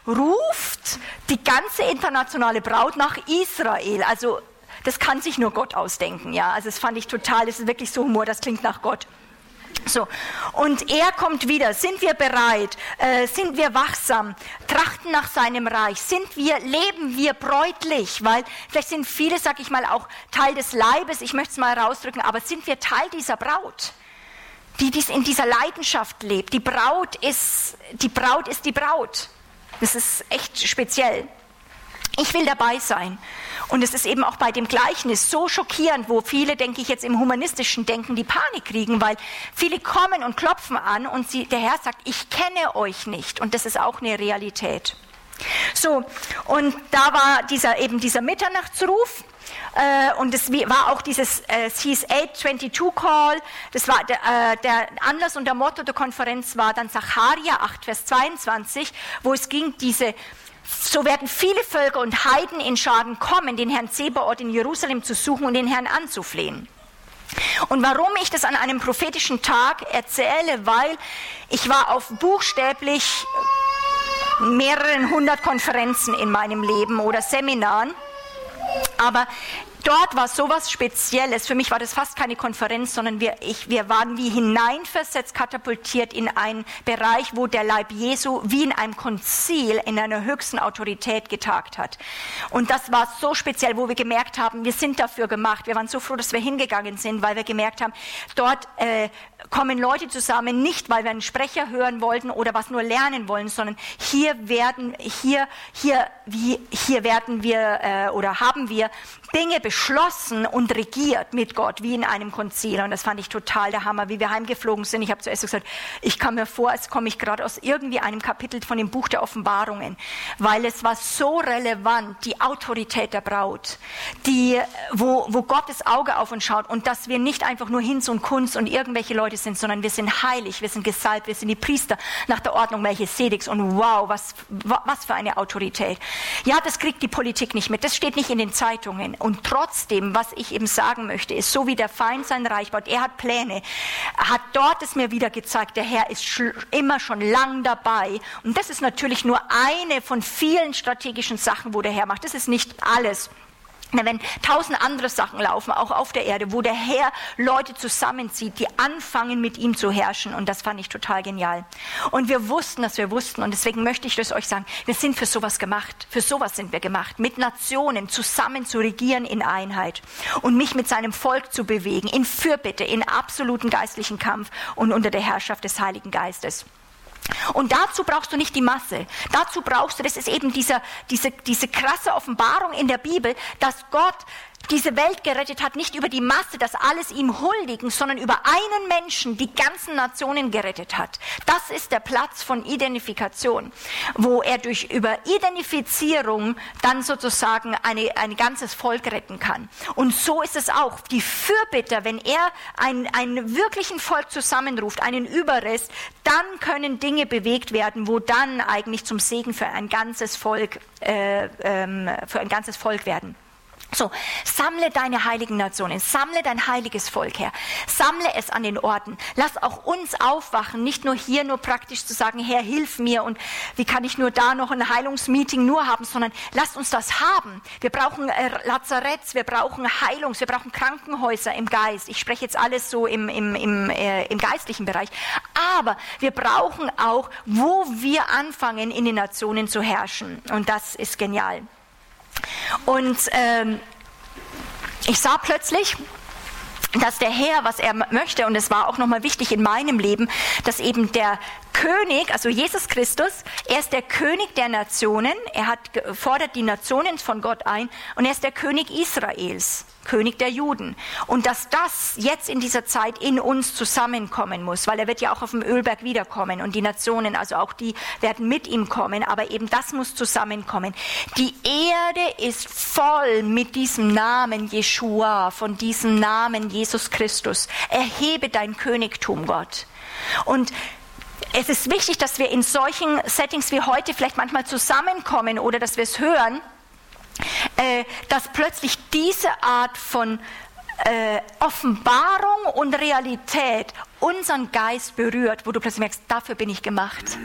ruft die ganze internationale Braut nach Israel. Also das kann sich nur Gott ausdenken, ja. Also das fand ich total, das ist wirklich so Humor, das klingt nach Gott. So, und er kommt wieder. Sind wir bereit? Äh, sind wir wachsam? Trachten nach seinem Reich? Sind wir, leben wir bräutlich? Weil vielleicht sind viele, sag ich mal, auch Teil des Leibes, ich möchte es mal rausdrücken, aber sind wir Teil dieser Braut? Die dies in dieser Leidenschaft lebt. Die Braut ist, die Braut ist die Braut. Das ist echt speziell. Ich will dabei sein. Und es ist eben auch bei dem Gleichnis so schockierend, wo viele, denke ich, jetzt im humanistischen Denken die Panik kriegen, weil viele kommen und klopfen an und sie, der Herr sagt, ich kenne euch nicht. Und das ist auch eine Realität. So, und da war dieser, eben dieser Mitternachtsruf. Äh, und es war auch dieses, äh, hieß 822 Call, das war der, äh, der Anlass und der Motto der Konferenz war dann Zacharia 8, Vers 22, wo es ging, diese so werden viele Völker und Heiden in Schaden kommen, den Herrn Zebaoth in Jerusalem zu suchen und den Herrn anzuflehen. Und warum ich das an einem prophetischen Tag erzähle, weil ich war auf buchstäblich mehreren hundert Konferenzen in meinem Leben oder Seminaren. Aber dort war sowas Spezielles. Für mich war das fast keine Konferenz, sondern wir, ich, wir waren wie hineinversetzt, katapultiert in einen Bereich, wo der Leib Jesu wie in einem Konzil in einer höchsten Autorität getagt hat. Und das war so speziell, wo wir gemerkt haben, wir sind dafür gemacht. Wir waren so froh, dass wir hingegangen sind, weil wir gemerkt haben, dort äh, kommen Leute zusammen, nicht weil wir einen Sprecher hören wollten oder was nur lernen wollen, sondern hier werden, hier, hier, wie, hier werden wir äh, oder haben wir Dinge beschlossen und regiert mit Gott, wie in einem Konzil. Und das fand ich total der Hammer, wie wir heimgeflogen sind. Ich habe zuerst gesagt, ich kam mir vor, als komme ich gerade aus irgendwie einem Kapitel von dem Buch der Offenbarungen, weil es war so relevant, die Autorität der Braut, die, wo, wo Gottes Auge auf uns schaut und dass wir nicht einfach nur Hinz und Kunst und irgendwelche Leute sind, sondern wir sind heilig, wir sind gesalbt, wir sind die Priester nach der Ordnung Melchisedeks und wow, was, was für eine Autorität. Ja, das kriegt die Politik nicht mit, das steht nicht in den Zeitungen und trotzdem, was ich eben sagen möchte, ist, so wie der Feind sein Reich baut, er hat Pläne, hat dort es mir wieder gezeigt, der Herr ist immer schon lang dabei. Und das ist natürlich nur eine von vielen strategischen Sachen, wo der Herr macht. Das ist nicht alles wenn tausend andere Sachen laufen, auch auf der Erde, wo der Herr Leute zusammenzieht, die anfangen mit ihm zu herrschen. Und das fand ich total genial. Und wir wussten, dass wir wussten. Und deswegen möchte ich das euch sagen. Wir sind für sowas gemacht. Für sowas sind wir gemacht. Mit Nationen zusammen zu regieren in Einheit. Und mich mit seinem Volk zu bewegen. In Fürbitte, in absoluten geistlichen Kampf und unter der Herrschaft des Heiligen Geistes. Und dazu brauchst du nicht die Masse. Dazu brauchst du, das ist eben dieser, diese, diese krasse Offenbarung in der Bibel, dass Gott diese Welt gerettet hat, nicht über die Masse, das alles ihm huldigen, sondern über einen Menschen die ganzen Nationen gerettet hat. Das ist der Platz von Identifikation, wo er durch über Identifizierung dann sozusagen eine, ein ganzes Volk retten kann. Und so ist es auch. Die Fürbitter, wenn er ein, einen wirklichen Volk zusammenruft, einen Überrest, dann können Dinge bewegt werden, wo dann eigentlich zum Segen für ein ganzes Volk, äh, ähm, für ein ganzes Volk werden. So, sammle deine heiligen Nationen, sammle dein heiliges Volk her, sammle es an den Orten. Lass auch uns aufwachen, nicht nur hier nur praktisch zu sagen, Herr, hilf mir und wie kann ich nur da noch ein Heilungsmeeting nur haben, sondern lasst uns das haben. Wir brauchen äh, Lazaretts, wir brauchen Heilungs, wir brauchen Krankenhäuser im Geist. Ich spreche jetzt alles so im, im, im, äh, im geistlichen Bereich. Aber wir brauchen auch, wo wir anfangen, in den Nationen zu herrschen. Und das ist genial. Und ähm, ich sah plötzlich, dass der Herr, was er möchte, und es war auch nochmal wichtig in meinem Leben, dass eben der König, also Jesus Christus, er ist der König der Nationen, er hat, fordert die Nationen von Gott ein und er ist der König Israels. König der Juden. Und dass das jetzt in dieser Zeit in uns zusammenkommen muss, weil er wird ja auch auf dem Ölberg wiederkommen und die Nationen, also auch die werden mit ihm kommen, aber eben das muss zusammenkommen. Die Erde ist voll mit diesem Namen Jeshua, von diesem Namen Jesus Christus. Erhebe dein Königtum, Gott. Und es ist wichtig, dass wir in solchen Settings wie heute vielleicht manchmal zusammenkommen oder dass wir es hören, äh, dass plötzlich diese Art von äh, Offenbarung und Realität unseren Geist berührt, wo du plötzlich merkst, dafür bin ich gemacht.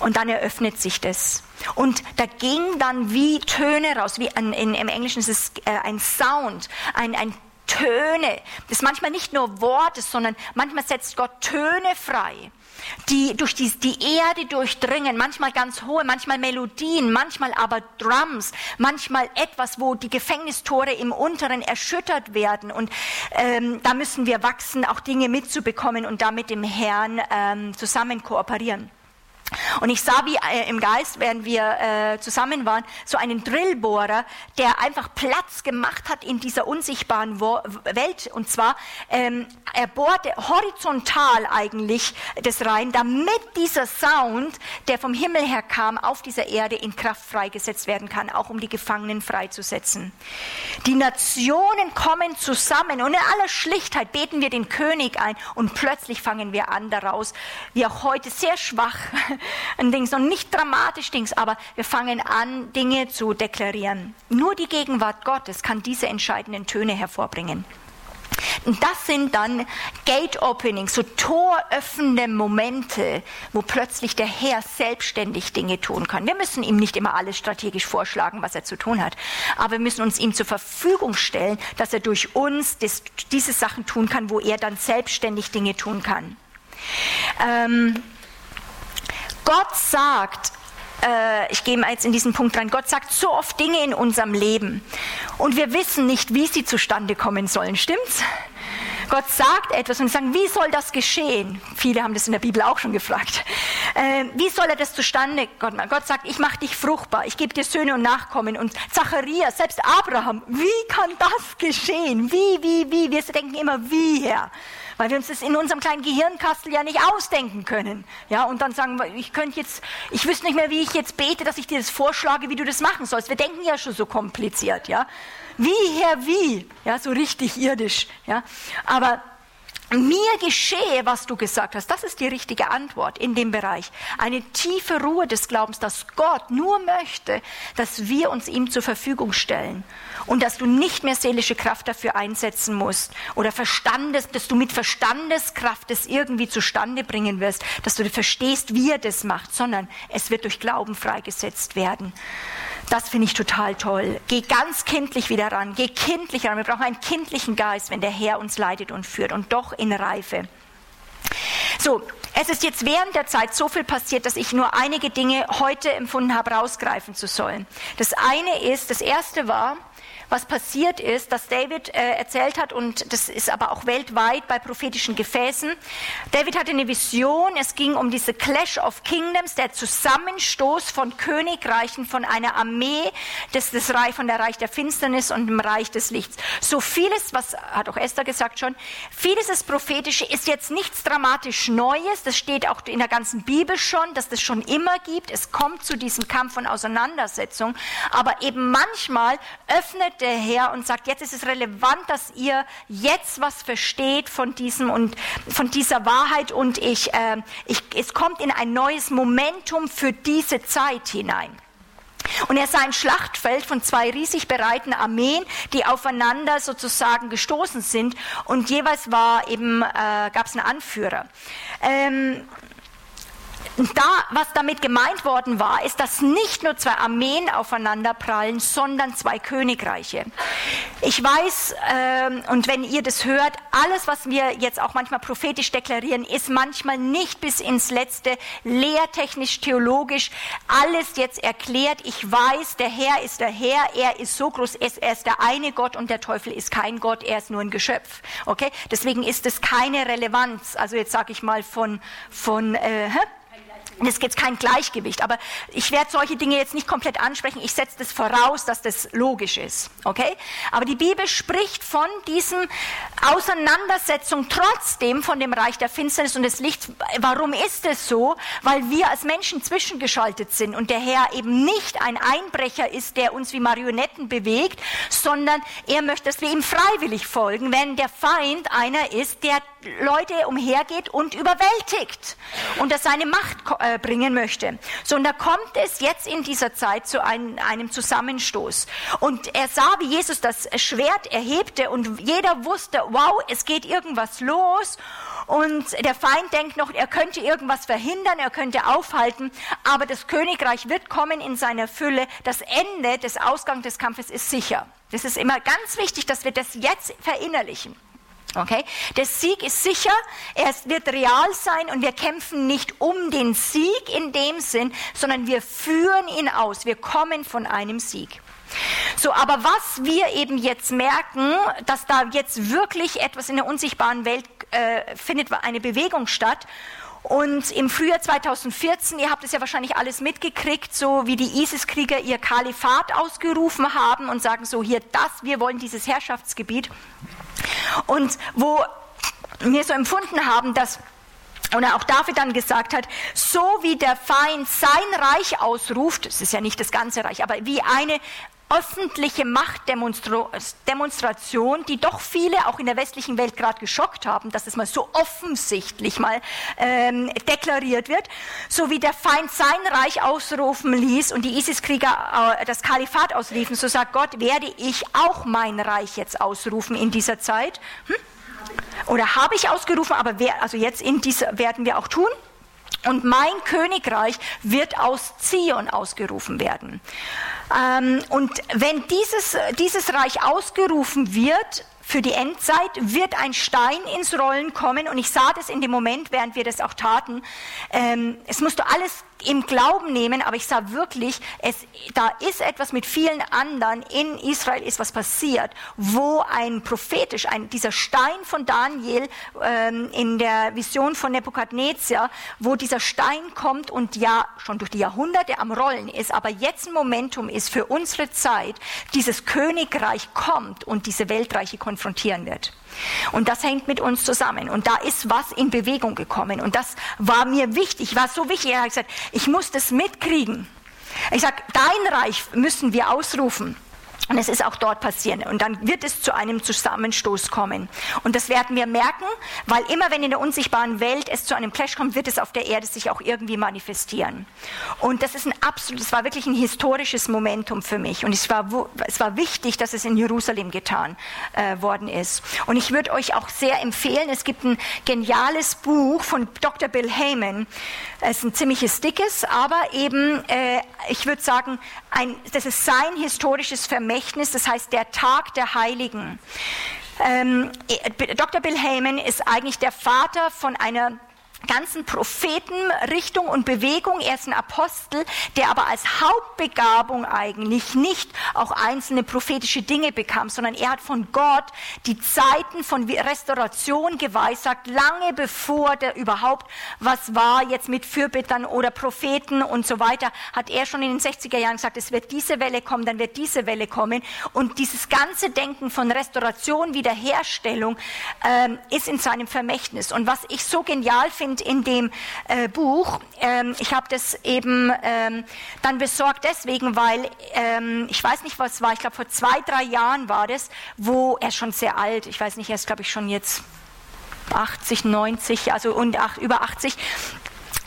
Und dann eröffnet sich das. Und da ging dann wie Töne raus, wie ein, in, im Englischen ist es äh, ein Sound, ein, ein Töne. Das ist manchmal nicht nur Worte, sondern manchmal setzt Gott Töne frei die durch die, die Erde durchdringen, manchmal ganz hohe, manchmal Melodien, manchmal aber Drums, manchmal etwas, wo die Gefängnistore im Unteren erschüttert werden. Und ähm, da müssen wir wachsen, auch Dinge mitzubekommen und damit dem Herrn ähm, zusammen kooperieren. Und ich sah wie äh, im Geist, während wir äh, zusammen waren, so einen Drillbohrer, der einfach Platz gemacht hat in dieser unsichtbaren Wo Welt. Und zwar, ähm, er bohrte horizontal eigentlich das rein, damit dieser Sound, der vom Himmel her kam, auf dieser Erde in Kraft freigesetzt werden kann, auch um die Gefangenen freizusetzen. Die Nationen kommen zusammen und in aller Schlichtheit beten wir den König ein und plötzlich fangen wir an daraus, wie auch heute sehr schwach, ein Dings und nicht dramatisch Dings, aber wir fangen an, Dinge zu deklarieren. Nur die Gegenwart Gottes kann diese entscheidenden Töne hervorbringen. Und das sind dann Gate-Openings, so toröffnende Momente, wo plötzlich der Herr selbstständig Dinge tun kann. Wir müssen ihm nicht immer alles strategisch vorschlagen, was er zu tun hat, aber wir müssen uns ihm zur Verfügung stellen, dass er durch uns das, diese Sachen tun kann, wo er dann selbstständig Dinge tun kann. Ähm, Gott sagt, äh, ich gehe mal jetzt in diesen Punkt rein, Gott sagt so oft Dinge in unserem Leben und wir wissen nicht, wie sie zustande kommen sollen, stimmt's? Gott sagt etwas und sagen, wie soll das geschehen? Viele haben das in der Bibel auch schon gefragt. Äh, wie soll er das zustande kommen? Gott sagt, ich mache dich fruchtbar, ich gebe dir Söhne und Nachkommen. Und Zacharias, selbst Abraham, wie kann das geschehen? Wie, wie, wie? Wir denken immer, wie, Herr? Weil wir uns das in unserem kleinen Gehirnkastel ja nicht ausdenken können. Ja, und dann sagen wir, ich könnte jetzt, ich wüsste nicht mehr, wie ich jetzt bete, dass ich dir das vorschlage, wie du das machen sollst. Wir denken ja schon so kompliziert, ja. Wie, Herr, wie? Ja, so richtig irdisch, ja. Aber mir geschehe, was du gesagt hast. Das ist die richtige Antwort in dem Bereich. Eine tiefe Ruhe des Glaubens, dass Gott nur möchte, dass wir uns ihm zur Verfügung stellen und dass du nicht mehr seelische Kraft dafür einsetzen musst oder Verstandes, dass du mit Verstandeskraft es irgendwie zustande bringen wirst, dass du verstehst, wie er das macht, sondern es wird durch Glauben freigesetzt werden. Das finde ich total toll. Geh ganz kindlich wieder ran. Geh kindlich ran. Wir brauchen einen kindlichen Geist, wenn der Herr uns leitet und führt und doch in Reife. So, es ist jetzt während der Zeit so viel passiert, dass ich nur einige Dinge heute empfunden habe, rausgreifen zu sollen. Das eine ist, das erste war, was passiert ist, dass David äh, erzählt hat, und das ist aber auch weltweit bei prophetischen Gefäßen. David hatte eine Vision, es ging um diese Clash of Kingdoms, der Zusammenstoß von Königreichen, von einer Armee, das, das Reich, von der Reich der Finsternis und dem Reich des Lichts. So vieles, was hat auch Esther gesagt schon, vieles des Prophetische ist jetzt nichts dramatisch Neues, das steht auch in der ganzen Bibel schon, dass das schon immer gibt. Es kommt zu diesem Kampf und Auseinandersetzung, aber eben manchmal öffnet der Herr und sagt, jetzt ist es relevant, dass ihr jetzt was versteht von diesem und von dieser Wahrheit und ich, äh, ich, es kommt in ein neues Momentum für diese Zeit hinein. Und er sah ein Schlachtfeld von zwei riesig bereiten Armeen, die aufeinander sozusagen gestoßen sind und jeweils war eben, äh, gab es einen Anführer. Ähm, und da, was damit gemeint worden war, ist, dass nicht nur zwei Armeen aufeinander prallen, sondern zwei Königreiche. Ich weiß, ähm, und wenn ihr das hört, alles, was wir jetzt auch manchmal prophetisch deklarieren, ist manchmal nicht bis ins Letzte lehrtechnisch, theologisch alles jetzt erklärt. Ich weiß, der Herr ist der Herr, er ist so groß, er ist der eine Gott und der Teufel ist kein Gott, er ist nur ein Geschöpf. Okay? Deswegen ist es keine Relevanz. Also jetzt sage ich mal von, von äh, es gibt kein Gleichgewicht, aber ich werde solche Dinge jetzt nicht komplett ansprechen. Ich setze das voraus, dass das logisch ist, okay? Aber die Bibel spricht von diesen Auseinandersetzung trotzdem von dem Reich der Finsternis und des Lichts. Warum ist es so? Weil wir als Menschen zwischengeschaltet sind und der Herr eben nicht ein Einbrecher ist, der uns wie Marionetten bewegt, sondern er möchte, dass wir ihm freiwillig folgen, wenn der Feind einer ist, der Leute umhergeht und überwältigt und dass seine Macht äh, bringen möchte. So, und da kommt es jetzt in dieser Zeit zu einem, einem Zusammenstoß. Und er sah, wie Jesus das Schwert erhebte und jeder wusste, wow, es geht irgendwas los. Und der Feind denkt noch, er könnte irgendwas verhindern, er könnte aufhalten, aber das Königreich wird kommen in seiner Fülle. Das Ende des Ausgangs des Kampfes ist sicher. Das ist immer ganz wichtig, dass wir das jetzt verinnerlichen. Okay? Der Sieg ist sicher, er wird real sein und wir kämpfen nicht um den Sieg in dem Sinn, sondern wir führen ihn aus. Wir kommen von einem Sieg. So, aber was wir eben jetzt merken, dass da jetzt wirklich etwas in der unsichtbaren Welt äh, findet, eine Bewegung statt. Und im Frühjahr 2014, ihr habt es ja wahrscheinlich alles mitgekriegt, so wie die ISIS-Krieger ihr Kalifat ausgerufen haben und sagen so, hier das, wir wollen dieses Herrschaftsgebiet. Und wo wir so empfunden haben, dass und er auch dafür dann gesagt hat, so wie der Feind sein Reich ausruft, es ist ja nicht das ganze Reich, aber wie eine öffentliche Machtdemonstration, die doch viele auch in der westlichen Welt gerade geschockt haben, dass es mal so offensichtlich mal ähm, deklariert wird, so wie der Feind sein Reich ausrufen ließ und die ISIS-Krieger äh, das Kalifat ausriefen, so sagt Gott, werde ich auch mein Reich jetzt ausrufen in dieser Zeit. Hm? Oder habe ich ausgerufen, aber wer, also jetzt in dieser werden wir auch tun. Und mein Königreich wird aus Zion ausgerufen werden. Ähm, und wenn dieses, dieses Reich ausgerufen wird, für die Endzeit wird ein Stein ins Rollen kommen und ich sah das in dem Moment, während wir das auch taten. Ähm, es musste alles im Glauben nehmen, aber ich sah wirklich, es, da ist etwas mit vielen anderen, in Israel ist was passiert, wo ein prophetisch, ein, dieser Stein von Daniel ähm, in der Vision von Nebukadnezar, wo dieser Stein kommt und ja schon durch die Jahrhunderte am Rollen ist, aber jetzt ein Momentum ist für unsere Zeit, dieses Königreich kommt und diese Weltreiche konfrontieren wird. Und das hängt mit uns zusammen. Und da ist was in Bewegung gekommen. Und das war mir wichtig, war so wichtig. Er hat gesagt, ich muss das mitkriegen. Ich sage, dein Reich müssen wir ausrufen. Und es ist auch dort passieren. Und dann wird es zu einem Zusammenstoß kommen. Und das werden wir merken, weil immer wenn in der unsichtbaren Welt es zu einem Clash kommt, wird es auf der Erde sich auch irgendwie manifestieren. Und das ist ein absolut, es war wirklich ein historisches Momentum für mich. Und es war, es war wichtig, dass es in Jerusalem getan äh, worden ist. Und ich würde euch auch sehr empfehlen, es gibt ein geniales Buch von Dr. Bill Heyman. Es ist ein ziemliches dickes, aber eben, äh, ich würde sagen, ein, das ist sein historisches Vermächtnis das heißt der Tag der Heiligen. Ähm, Dr. Bill Heyman ist eigentlich der Vater von einer ganzen Prophetenrichtung und Bewegung. Er ist ein Apostel, der aber als Hauptbegabung eigentlich nicht auch einzelne prophetische Dinge bekam, sondern er hat von Gott die Zeiten von Restauration geweissagt, lange bevor der überhaupt was war jetzt mit Fürbittern oder Propheten und so weiter, hat er schon in den 60er Jahren gesagt, es wird diese Welle kommen, dann wird diese Welle kommen. Und dieses ganze Denken von Restauration, Wiederherstellung ähm, ist in seinem Vermächtnis. Und was ich so genial finde, und in dem äh, Buch. Ähm, ich habe das eben ähm, dann besorgt deswegen, weil ähm, ich weiß nicht, was war, ich glaube vor zwei, drei Jahren war das, wo er schon sehr alt, ich weiß nicht, er ist glaube ich schon jetzt 80, 90, also und ach, über 80.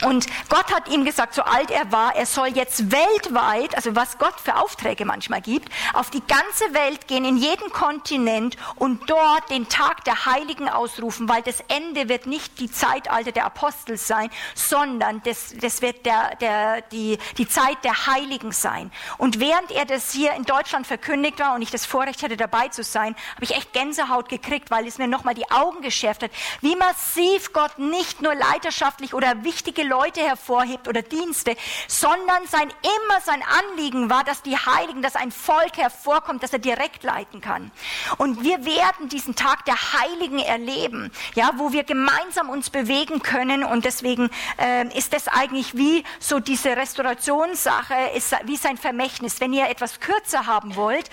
Und Gott hat ihm gesagt, so alt er war, er soll jetzt weltweit, also was Gott für Aufträge manchmal gibt, auf die ganze Welt gehen, in jeden Kontinent und dort den Tag der Heiligen ausrufen, weil das Ende wird nicht die Zeitalter der Apostel sein, sondern das, das wird der, der, die, die Zeit der Heiligen sein. Und während er das hier in Deutschland verkündigt war und ich das Vorrecht hatte, dabei zu sein, habe ich echt Gänsehaut gekriegt, weil es mir nochmal die Augen geschärft hat, wie massiv Gott nicht nur leiterschaftlich oder wichtige Leute hervorhebt oder Dienste, sondern sein immer sein Anliegen war, dass die Heiligen, dass ein Volk hervorkommt, das er direkt leiten kann. Und wir werden diesen Tag der Heiligen erleben, ja, wo wir gemeinsam uns bewegen können. Und deswegen äh, ist das eigentlich wie so diese Restaurationssache, ist wie sein Vermächtnis. Wenn ihr etwas kürzer haben wollt,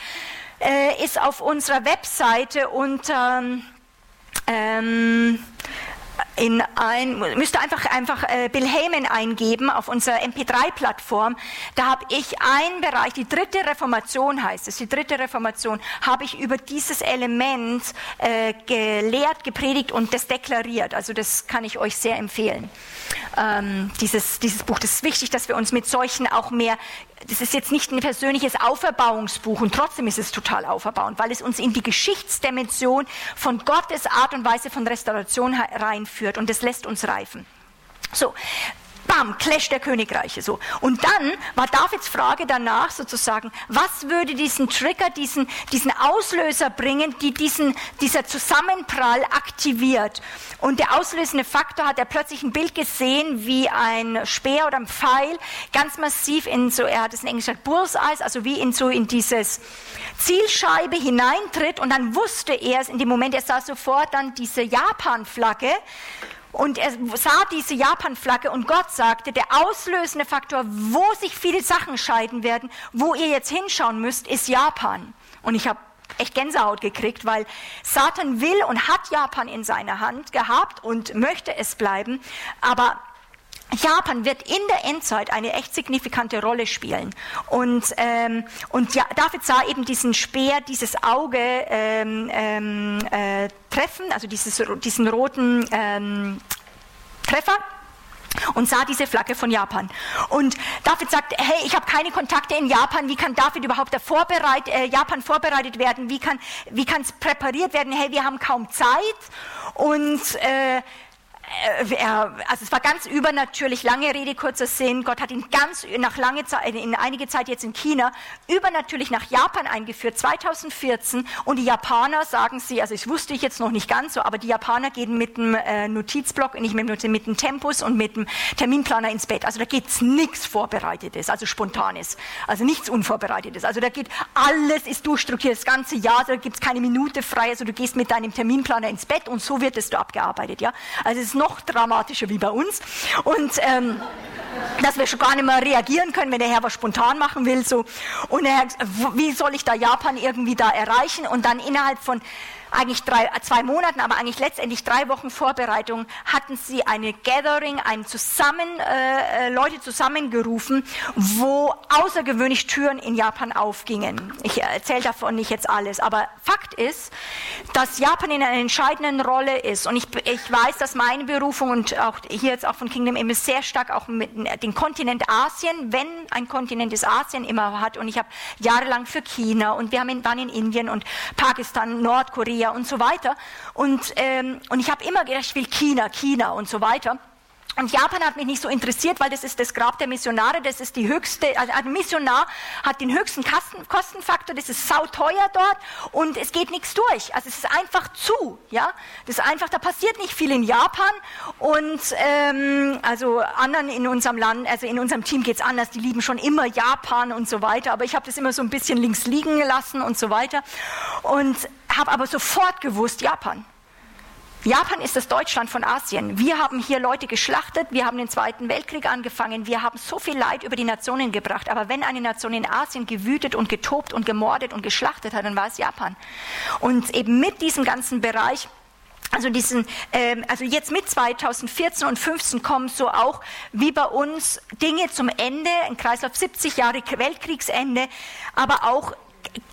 äh, ist auf unserer Webseite unter ähm, in ein, müsst ihr einfach, einfach äh, Bill Heyman eingeben auf unserer MP3-Plattform. Da habe ich einen Bereich, die dritte Reformation heißt es, die dritte Reformation, habe ich über dieses Element äh, gelehrt, gepredigt und das deklariert. Also das kann ich euch sehr empfehlen. Ähm, dieses, dieses Buch, das ist wichtig, dass wir uns mit solchen auch mehr das ist jetzt nicht ein persönliches Auferbauungsbuch und trotzdem ist es total auferbauend, weil es uns in die Geschichtsdimension von Gottes Art und Weise von Restauration reinführt und es lässt uns reifen. So, bam, Clash der Königreiche. So. Und dann war Davids Frage danach sozusagen, was würde diesen Trigger, diesen, diesen Auslöser bringen, die diesen, dieser Zusammenprall aktiviert. Und der auslösende Faktor hat er plötzlich ein Bild gesehen, wie ein Speer oder ein Pfeil ganz massiv in so, er hat es in Englisch gesagt, Bullseye, also wie in so in dieses Zielscheibe hineintritt und dann wusste er es in dem Moment, er sah sofort dann diese Japan-Flagge und er sah diese Japan-Flagge und Gott sagte, der auslösende Faktor, wo sich viele Sachen scheiden werden, wo ihr jetzt hinschauen müsst, ist Japan. Und ich habe echt Gänsehaut gekriegt, weil Satan will und hat Japan in seiner Hand gehabt und möchte es bleiben, aber Japan wird in der Endzeit eine echt signifikante Rolle spielen. Und, ähm, und ja, David sah eben diesen Speer, dieses Auge ähm, ähm, äh, treffen, also dieses, diesen roten ähm, Treffer und sah diese Flagge von Japan. Und David sagt, hey, ich habe keine Kontakte in Japan, wie kann David überhaupt da vorbereit, äh, Japan vorbereitet werden, wie kann wie es präpariert werden, hey, wir haben kaum Zeit und äh, er, also es war ganz übernatürlich, lange Rede, kurzer Sinn. Gott hat ihn ganz nach lange Zeit, in einige Zeit jetzt in China, übernatürlich nach Japan eingeführt, 2014. Und die Japaner sagen sie, also ich wusste ich jetzt noch nicht ganz so, aber die Japaner gehen mit dem äh, Notizblock, nicht mit, mit dem Tempus und mit dem Terminplaner ins Bett. Also da geht's nichts Vorbereitetes, also Spontanes, also nichts Unvorbereitetes. Also da geht alles ist durchstrukturiert, das ganze Jahr, da gibt's keine Minute frei. Also du gehst mit deinem Terminplaner ins Bett und so wird es abgearbeitet. Ja, also es ist noch dramatischer wie bei uns. Und ähm, dass wir schon gar nicht mehr reagieren können, wenn der Herr was spontan machen will. So. Und er, wie soll ich da Japan irgendwie da erreichen? Und dann innerhalb von eigentlich drei, zwei Monaten, aber eigentlich letztendlich drei Wochen Vorbereitung, hatten sie eine Gathering, ein zusammen, äh, äh, Leute zusammengerufen, wo außergewöhnlich Türen in Japan aufgingen. Ich erzähle davon nicht jetzt alles, aber Fakt ist, dass Japan in einer entscheidenden Rolle ist. Und ich, ich weiß, dass meine Berufung und auch hier jetzt auch von Kingdom immer sehr stark auch mit dem Kontinent Asien, wenn ein Kontinent ist Asien immer hat. Und ich habe jahrelang für China und wir haben in, waren in Indien und Pakistan, Nordkorea, Und so weiter. Und, ähm, und ich habe immer gedacht, ich will China, China und so weiter. Und Japan hat mich nicht so interessiert, weil das ist das Grab der Missionare, das ist die höchste, also ein Missionar hat den höchsten Kosten, Kostenfaktor, das ist sauteuer dort und es geht nichts durch. Also es ist einfach zu, ja. Das ist einfach, da passiert nicht viel in Japan und ähm, also anderen in unserem Land, also in unserem Team geht's anders, die lieben schon immer Japan und so weiter, aber ich habe das immer so ein bisschen links liegen gelassen und so weiter und habe aber sofort gewusst, Japan. Japan ist das Deutschland von Asien. Wir haben hier Leute geschlachtet, wir haben den Zweiten Weltkrieg angefangen, wir haben so viel Leid über die Nationen gebracht. Aber wenn eine Nation in Asien gewütet und getobt und gemordet und geschlachtet hat, dann war es Japan. Und eben mit diesem ganzen Bereich also diesen, ähm, also jetzt mit 2014 und 15 kommen so auch wie bei uns Dinge zum Ende, ein Kreislauf 70 Jahre Weltkriegsende, aber auch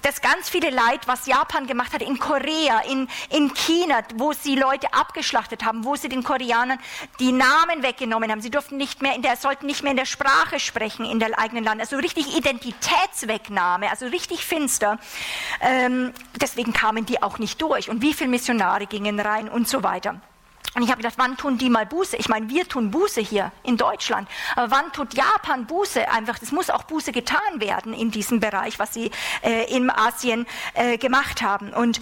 das ganz viele Leid, was Japan gemacht hat, in Korea, in, in China, wo sie Leute abgeschlachtet haben, wo sie den Koreanern die Namen weggenommen haben. Sie durften nicht mehr in der, sollten nicht mehr in der Sprache sprechen in der eigenen Land. Also richtig Identitätswegnahme, also richtig finster. Ähm, deswegen kamen die auch nicht durch. Und wie viele Missionare gingen rein und so weiter. Und ich habe gedacht, wann tun die mal Buße? Ich meine, wir tun Buße hier in Deutschland. Aber wann tut Japan Buße? Einfach, es muss auch Buße getan werden in diesem Bereich, was sie äh, in Asien äh, gemacht haben. Und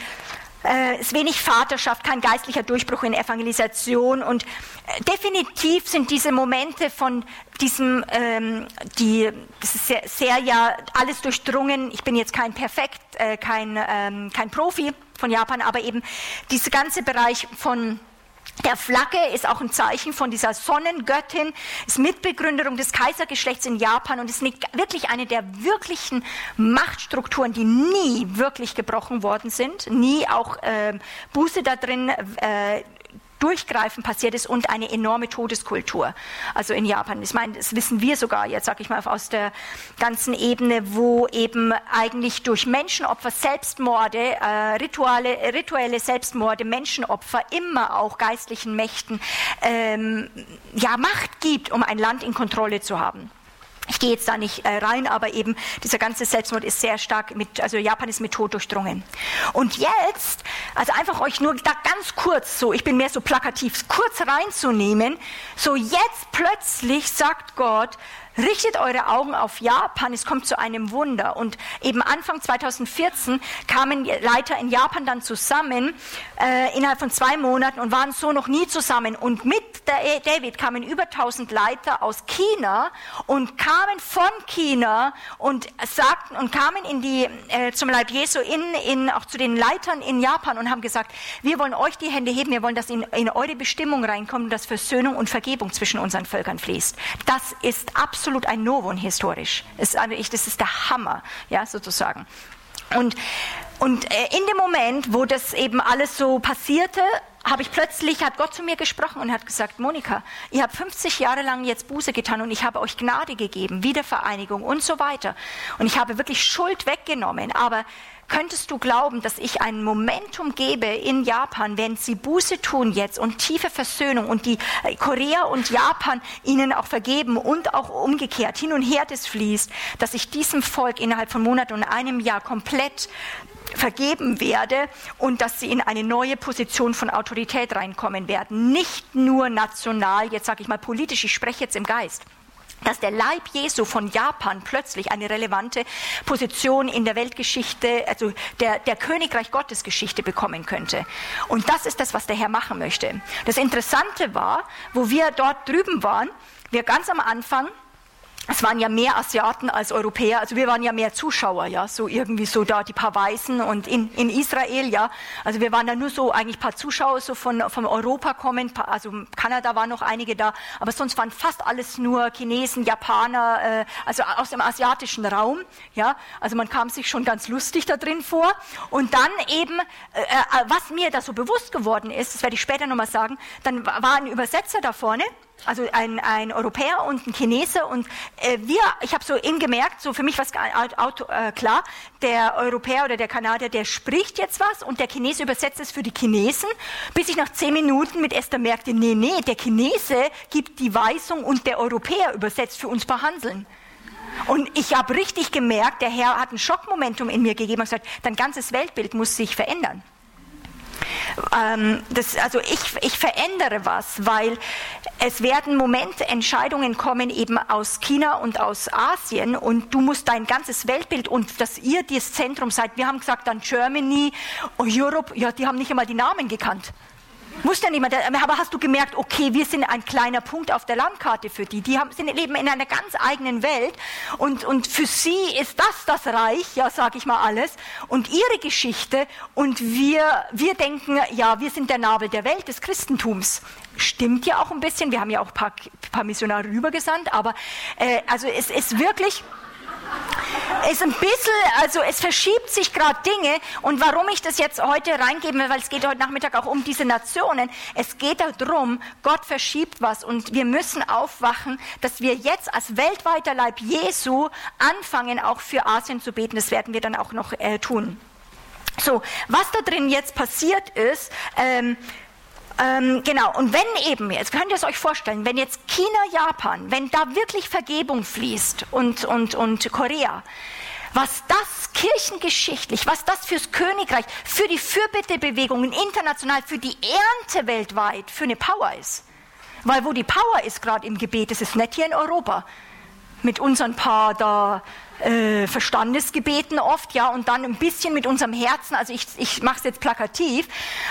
äh, es ist wenig Vaterschaft, kein geistlicher Durchbruch in Evangelisation und äh, definitiv sind diese Momente von diesem, ähm, die, das ist sehr, sehr, ja alles durchdrungen. Ich bin jetzt kein Perfekt, äh, kein, ähm, kein Profi von Japan, aber eben dieser ganze Bereich von der Flagge ist auch ein Zeichen von dieser Sonnengöttin, ist Mitbegründerin des Kaisergeschlechts in Japan und ist wirklich eine der wirklichen Machtstrukturen, die nie wirklich gebrochen worden sind, nie auch äh, Buße da drin äh, durchgreifend passiert ist und eine enorme Todeskultur. Also in Japan. Ich meine, das wissen wir sogar jetzt, sage ich mal, aus der ganzen Ebene, wo eben eigentlich durch Menschenopfer, Selbstmorde, äh, rituale, rituelle Selbstmorde, Menschenopfer immer auch geistlichen Mächten ähm, ja, Macht gibt, um ein Land in Kontrolle zu haben. Ich gehe jetzt da nicht äh, rein, aber eben dieser ganze Selbstmord ist sehr stark mit, also Japan ist mit Tod durchdrungen. Und jetzt, also einfach euch nur da ganz kurz so, ich bin mehr so plakativ, kurz reinzunehmen, so jetzt plötzlich sagt Gott, Richtet eure Augen auf Japan, es kommt zu einem Wunder. Und eben Anfang 2014 kamen Leiter in Japan dann zusammen, äh, innerhalb von zwei Monaten und waren so noch nie zusammen. Und mit David kamen über 1000 Leiter aus China und kamen von China und sagten und kamen in die, äh, zum Leib Jesu, in, in, auch zu den Leitern in Japan und haben gesagt, wir wollen euch die Hände heben, wir wollen, dass in, in eure Bestimmung reinkommt, dass Versöhnung und Vergebung zwischen unseren Völkern fließt. Das ist absolut ein Novum historisch. Das ist der Hammer, ja, sozusagen. Und, und äh, in dem Moment, wo das eben alles so passierte, habe ich plötzlich, hat Gott zu mir gesprochen und hat gesagt, Monika, ihr habt 50 Jahre lang jetzt Buße getan und ich habe euch Gnade gegeben, Wiedervereinigung und so weiter. Und ich habe wirklich Schuld weggenommen, aber Könntest du glauben, dass ich ein Momentum gebe in Japan, wenn sie Buße tun jetzt und tiefe Versöhnung und die äh, Korea und Japan ihnen auch vergeben und auch umgekehrt hin und her das fließt, dass ich diesem Volk innerhalb von Monaten und einem Jahr komplett vergeben werde und dass sie in eine neue Position von Autorität reinkommen werden. Nicht nur national, jetzt sage ich mal politisch, ich spreche jetzt im Geist dass der Leib Jesu von Japan plötzlich eine relevante Position in der Weltgeschichte, also der, der Königreich Gottes Geschichte bekommen könnte. Und das ist das, was der Herr machen möchte. Das Interessante war, wo wir dort drüben waren, wir ganz am Anfang es waren ja mehr Asiaten als Europäer, also wir waren ja mehr Zuschauer, ja, so irgendwie so da die paar Weißen und in, in Israel, ja, also wir waren da nur so eigentlich paar Zuschauer so von, von Europa kommen, also Kanada waren noch einige da, aber sonst waren fast alles nur Chinesen, Japaner, äh, also aus dem asiatischen Raum, ja, also man kam sich schon ganz lustig da drin vor. Und dann eben, äh, äh was mir da so bewusst geworden ist, das werde ich später nochmal sagen, dann war ein Übersetzer da vorne, also ein, ein Europäer und ein Chinese und äh, wir, ich habe so eben gemerkt, so für mich war es äh, klar, der Europäer oder der Kanadier, der spricht jetzt was und der Chinese übersetzt es für die Chinesen, bis ich nach zehn Minuten mit Esther merkte, nee, nee, der Chinese gibt die Weisung und der Europäer übersetzt für uns behandeln. Und ich habe richtig gemerkt, der Herr hat ein Schockmomentum in mir gegeben und gesagt, dein ganzes Weltbild muss sich verändern. Ähm, das, also ich, ich verändere was, weil es werden Momententscheidungen kommen eben aus China und aus Asien und du musst dein ganzes Weltbild und dass ihr das Zentrum seid. Wir haben gesagt dann Germany, Europe, ja, die haben nicht einmal die Namen gekannt. Muss ja niemand, aber hast du gemerkt, okay, wir sind ein kleiner Punkt auf der Landkarte für die. Die haben, sind, leben in einer ganz eigenen Welt. Und, und für sie ist das das Reich, ja, sage ich mal alles, und ihre Geschichte. Und wir, wir denken, ja, wir sind der Nabel der Welt des Christentums. Stimmt ja auch ein bisschen, wir haben ja auch ein paar, paar Missionare rübergesandt, aber äh, also es ist wirklich ist ein bisschen, also es verschiebt sich gerade Dinge und warum ich das jetzt heute reingebe, weil es geht heute Nachmittag auch um diese Nationen. Es geht darum, Gott verschiebt was und wir müssen aufwachen, dass wir jetzt als weltweiter Leib Jesu anfangen, auch für Asien zu beten. Das werden wir dann auch noch äh, tun. So, was da drin jetzt passiert ist, ähm, ähm, genau, und wenn eben, jetzt könnt ihr es euch vorstellen, wenn jetzt China, Japan, wenn da wirklich Vergebung fließt und, und, und Korea, was das kirchengeschichtlich, was das fürs Königreich, für die Fürbittebewegungen international, für die Ernte weltweit, für eine Power ist. Weil wo die Power ist gerade im Gebet, das ist nicht hier in Europa. Mit unseren paar da äh, Verstandesgebeten oft, ja, und dann ein bisschen mit unserem Herzen. Also ich, ich mache es jetzt plakativ,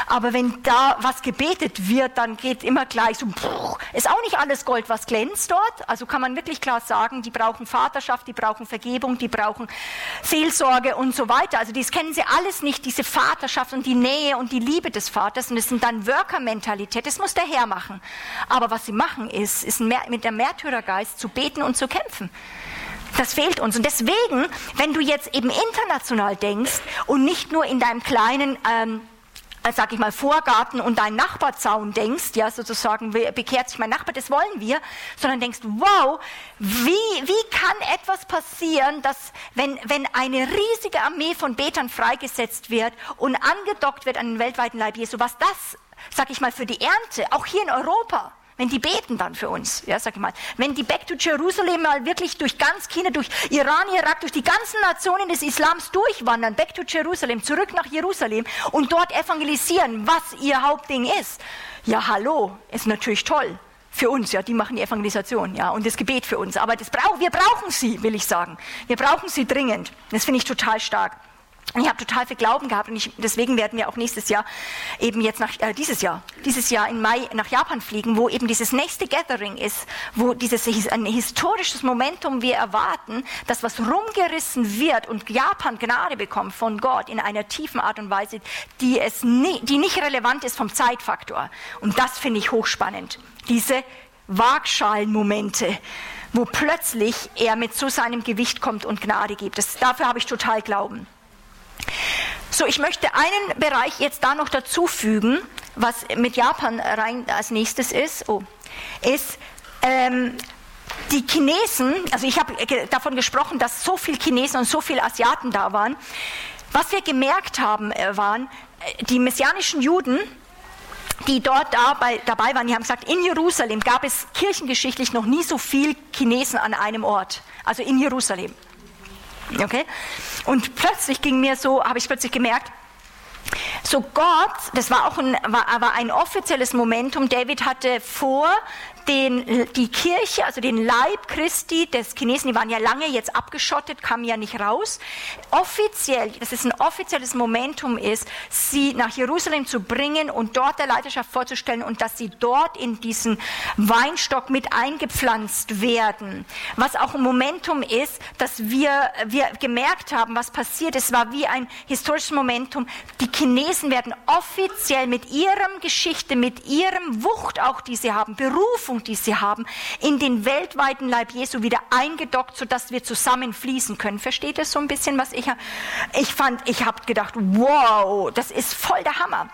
aber wenn da was gebetet wird, dann geht immer gleich so, pff, ist auch nicht alles Gold, was glänzt dort. Also kann man wirklich klar sagen, die brauchen Vaterschaft, die brauchen Vergebung, die brauchen Seelsorge und so weiter. Also das kennen sie alles nicht, diese Vaterschaft und die Nähe und die Liebe des Vaters. Und das sind dann Worker-Mentalität, das muss der Herr machen. Aber was sie machen ist, ist mit dem Märtyrergeist zu beten und zu kämpfen. Das fehlt uns. Und deswegen, wenn du jetzt eben international denkst und nicht nur in deinem kleinen ähm, äh, sag ich mal, Vorgarten und deinen Nachbarzaun denkst, ja, sozusagen, bekehrt sich mein Nachbar, das wollen wir, sondern denkst, wow, wie, wie kann etwas passieren, dass, wenn, wenn eine riesige Armee von Betern freigesetzt wird und angedockt wird an den weltweiten Leib Jesu, was das, sag ich mal, für die Ernte, auch hier in Europa, wenn die beten dann für uns, ja, sag ich mal, wenn die Back to Jerusalem mal wirklich durch ganz China, durch Iran, Irak, durch die ganzen Nationen des Islams durchwandern, Back to Jerusalem, zurück nach Jerusalem und dort evangelisieren, was ihr Hauptding ist. Ja, hallo, ist natürlich toll für uns, ja, die machen die Evangelisation, ja, und das Gebet für uns. Aber das brauch, wir brauchen sie, will ich sagen. Wir brauchen sie dringend. Das finde ich total stark. Ich habe total viel Glauben gehabt und ich, deswegen werden wir auch nächstes Jahr eben jetzt nach äh, dieses Jahr, dieses Jahr im Mai nach Japan fliegen, wo eben dieses nächste Gathering ist, wo dieses ein historisches Momentum wir erwarten, dass was rumgerissen wird und Japan Gnade bekommt von Gott in einer tiefen Art und Weise, die es nie, die nicht relevant ist vom Zeitfaktor. Und das finde ich hochspannend. Diese Waagschalenmomente, wo plötzlich er mit so seinem Gewicht kommt und Gnade gibt. Das, dafür habe ich total Glauben. So, ich möchte einen Bereich jetzt da noch dazu fügen, was mit Japan rein als nächstes ist, oh, ist ähm, die Chinesen, also ich habe davon gesprochen, dass so viele Chinesen und so viele Asiaten da waren. Was wir gemerkt haben, äh, waren, äh, die messianischen Juden, die dort dabei, dabei waren, die haben gesagt, in Jerusalem gab es kirchengeschichtlich noch nie so viele Chinesen an einem Ort, also in Jerusalem. Okay? Und plötzlich ging mir so, habe ich plötzlich gemerkt, so Gott, das war auch ein, war, war ein offizielles Momentum. David hatte vor, den, die Kirche, also den Leib Christi des Chinesen, die waren ja lange jetzt abgeschottet, kamen ja nicht raus. Offiziell, dass es ein offizielles Momentum ist, sie nach Jerusalem zu bringen und dort der Leiterschaft vorzustellen und dass sie dort in diesen Weinstock mit eingepflanzt werden. Was auch ein Momentum ist, dass wir, wir gemerkt haben, was passiert. Es war wie ein historisches Momentum. Die Chinesen werden offiziell mit ihrem Geschichte, mit ihrem Wucht auch, die sie haben, Berufung, die sie haben, in den weltweiten Leib Jesu wieder eingedockt, sodass wir zusammen fließen können. Versteht ihr so ein bisschen, was ich, ich fand? Ich habe gedacht, wow, das ist voll der Hammer.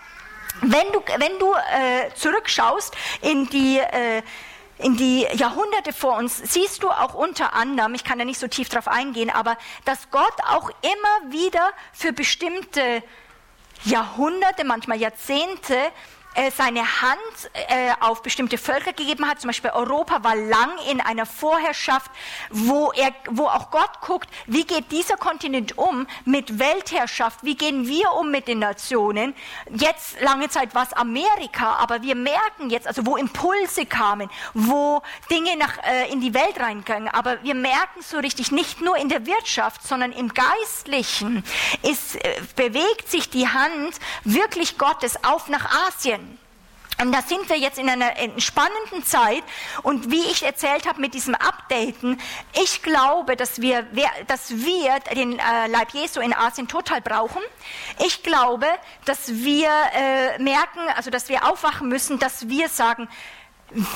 Wenn du, wenn du äh, zurückschaust in die äh, in die Jahrhunderte vor uns siehst du auch unter anderem, ich kann da nicht so tief drauf eingehen, aber dass Gott auch immer wieder für bestimmte Jahrhunderte, manchmal Jahrzehnte äh, seine Hand äh, auf bestimmte Völker gegeben hat. Zum Beispiel Europa war lang in einer Vorherrschaft, wo, er, wo auch Gott guckt, wie geht dieser Kontinent um mit Weltherrschaft, wie gehen wir um mit den Nationen. Jetzt lange Zeit war es Amerika, aber wir merken jetzt, also wo Impulse kamen, wo Dinge nach, äh, in die Welt reingingen, aber wir merken so richtig, nicht nur in der Wirtschaft, sondern im Geistlichen ist, äh, bewegt sich die Hand wirklich Gottes auf nach Asien. Und da sind wir jetzt in einer spannenden Zeit. Und wie ich erzählt habe mit diesem Updaten, ich glaube, dass wir, dass wir den äh, Leib Jesu in Asien total brauchen. Ich glaube, dass wir äh, merken, also dass wir aufwachen müssen, dass wir sagen,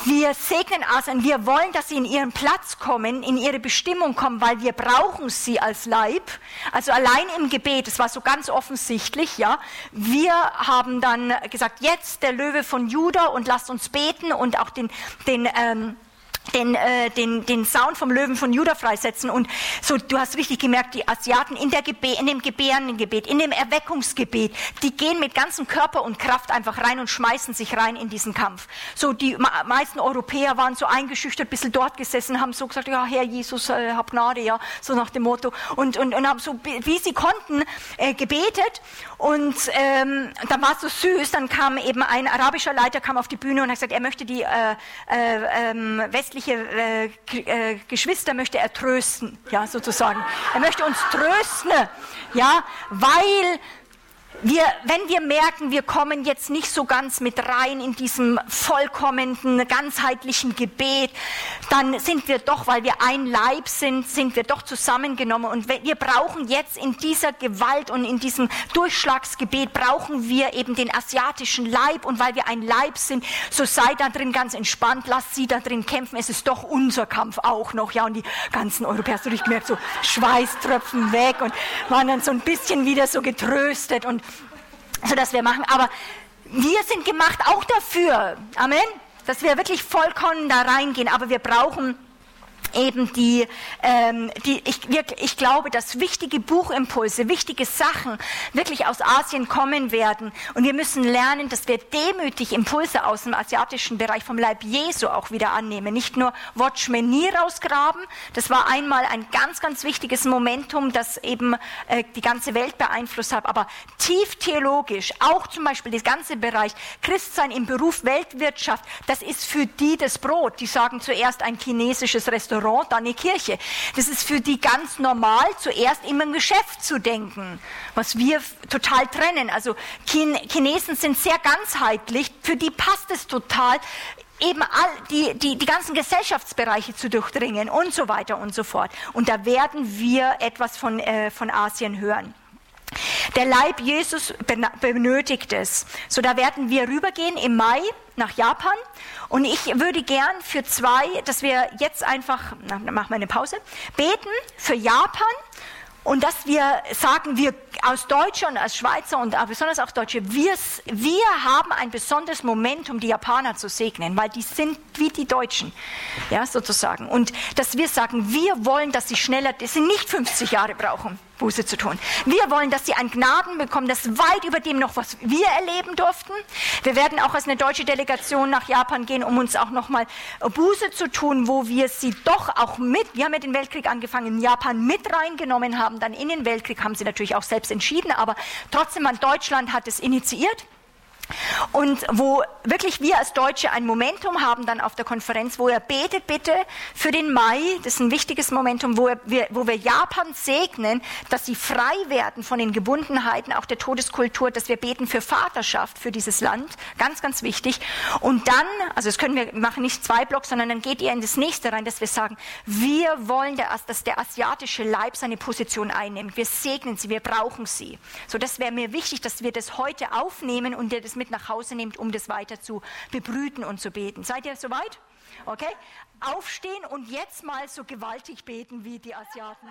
wir segnen Asien, wir wollen, dass sie in ihren Platz kommen, in ihre Bestimmung kommen, weil wir brauchen sie als Leib. Also allein im Gebet, das war so ganz offensichtlich, ja. Wir haben dann gesagt, jetzt der Löwe von Juda und lasst uns beten und auch den, den ähm, den, äh, den, den Sound vom Löwen von Juda freisetzen. Und so, du hast richtig gemerkt, die Asiaten in, der Gebe in dem Gebärendengebet, in dem Erweckungsgebet, die gehen mit ganzem Körper und Kraft einfach rein und schmeißen sich rein in diesen Kampf. So, die meisten Europäer waren so eingeschüchtert, ein bisschen dort gesessen, haben so gesagt, ja, Herr Jesus, äh, hab Gnade, ja, so nach dem Motto. Und, und, und haben so, wie sie konnten, äh, gebetet. Und ähm, dann war es so süß, dann kam eben ein arabischer Leiter, kam auf die Bühne und hat gesagt, er möchte die äh, äh, ähm, westliche geistliche äh, äh, Geschwister möchte er trösten, ja, sozusagen. Er möchte uns trösten, ja, weil wir, wenn wir merken, wir kommen jetzt nicht so ganz mit rein in diesem vollkommenen, ganzheitlichen Gebet, dann sind wir doch, weil wir ein Leib sind, sind wir doch zusammengenommen. Und wir brauchen jetzt in dieser Gewalt und in diesem Durchschlagsgebet, brauchen wir eben den asiatischen Leib. Und weil wir ein Leib sind, so sei da drin ganz entspannt, lasst sie da drin kämpfen. Es ist doch unser Kampf auch noch. Ja, und die ganzen Europäer, hast du dich gemerkt, so Schweißtröpfen weg und waren dann so ein bisschen wieder so getröstet und sodass wir machen. Aber wir sind gemacht auch dafür, Amen, dass wir wirklich vollkommen da reingehen. Aber wir brauchen eben die, ähm, die ich, ich glaube, dass wichtige Buchimpulse, wichtige Sachen wirklich aus Asien kommen werden. Und wir müssen lernen, dass wir demütig Impulse aus dem asiatischen Bereich vom Leib Jesu auch wieder annehmen. Nicht nur Watchmen nie rausgraben. Das war einmal ein ganz, ganz wichtiges Momentum, das eben äh, die ganze Welt beeinflusst hat. Aber tief theologisch, auch zum Beispiel der ganze Bereich Christsein im Beruf Weltwirtschaft, das ist für die das Brot. Die sagen zuerst ein chinesisches Restaurant Restaurant, dann eine Kirche. Das ist für die ganz normal, zuerst immer ein Geschäft zu denken, was wir total trennen. Also Chinesen sind sehr ganzheitlich, für die passt es total, eben all die, die, die ganzen Gesellschaftsbereiche zu durchdringen und so weiter und so fort. Und da werden wir etwas von, äh, von Asien hören. Der Leib Jesus benötigt es. So, da werden wir rübergehen im Mai nach Japan. Und ich würde gern für zwei, dass wir jetzt einfach, na, machen wir eine Pause, beten für Japan und dass wir sagen, wir aus Deutschland, als Schweizer und besonders auch Deutsche, wir, wir haben ein besonderes Momentum, die Japaner zu segnen, weil die sind wie die Deutschen, ja, sozusagen. Und dass wir sagen, wir wollen, dass sie schneller, dass sie nicht 50 Jahre brauchen, Buße zu tun. Wir wollen, dass sie ein Gnaden bekommen, das weit über dem noch, was wir erleben durften. Wir werden auch als eine deutsche Delegation nach Japan gehen, um uns auch nochmal Buße zu tun, wo wir sie doch auch mit, wir haben ja den Weltkrieg angefangen, in Japan mit reingenommen haben, dann in den Weltkrieg haben sie natürlich auch selbst entschieden, aber trotzdem, Deutschland hat es initiiert. Und wo wirklich wir als Deutsche ein Momentum haben dann auf der Konferenz, wo er betet bitte für den Mai, das ist ein wichtiges Momentum, wo wir, wo wir Japan segnen, dass sie frei werden von den Gebundenheiten, auch der Todeskultur, dass wir beten für Vaterschaft für dieses Land, ganz, ganz wichtig. Und dann, also das können wir machen nicht zwei Blocks, sondern dann geht ihr in das nächste rein, dass wir sagen, wir wollen, dass der asiatische Leib seine Position einnimmt. Wir segnen sie, wir brauchen sie. So, das wäre mir wichtig, dass wir das heute aufnehmen und ihr das mit nach Hause nehmt, um das weiter zu bebrüten und zu beten. Seid ihr soweit? Okay? Aufstehen und jetzt mal so gewaltig beten wie die Asiaten.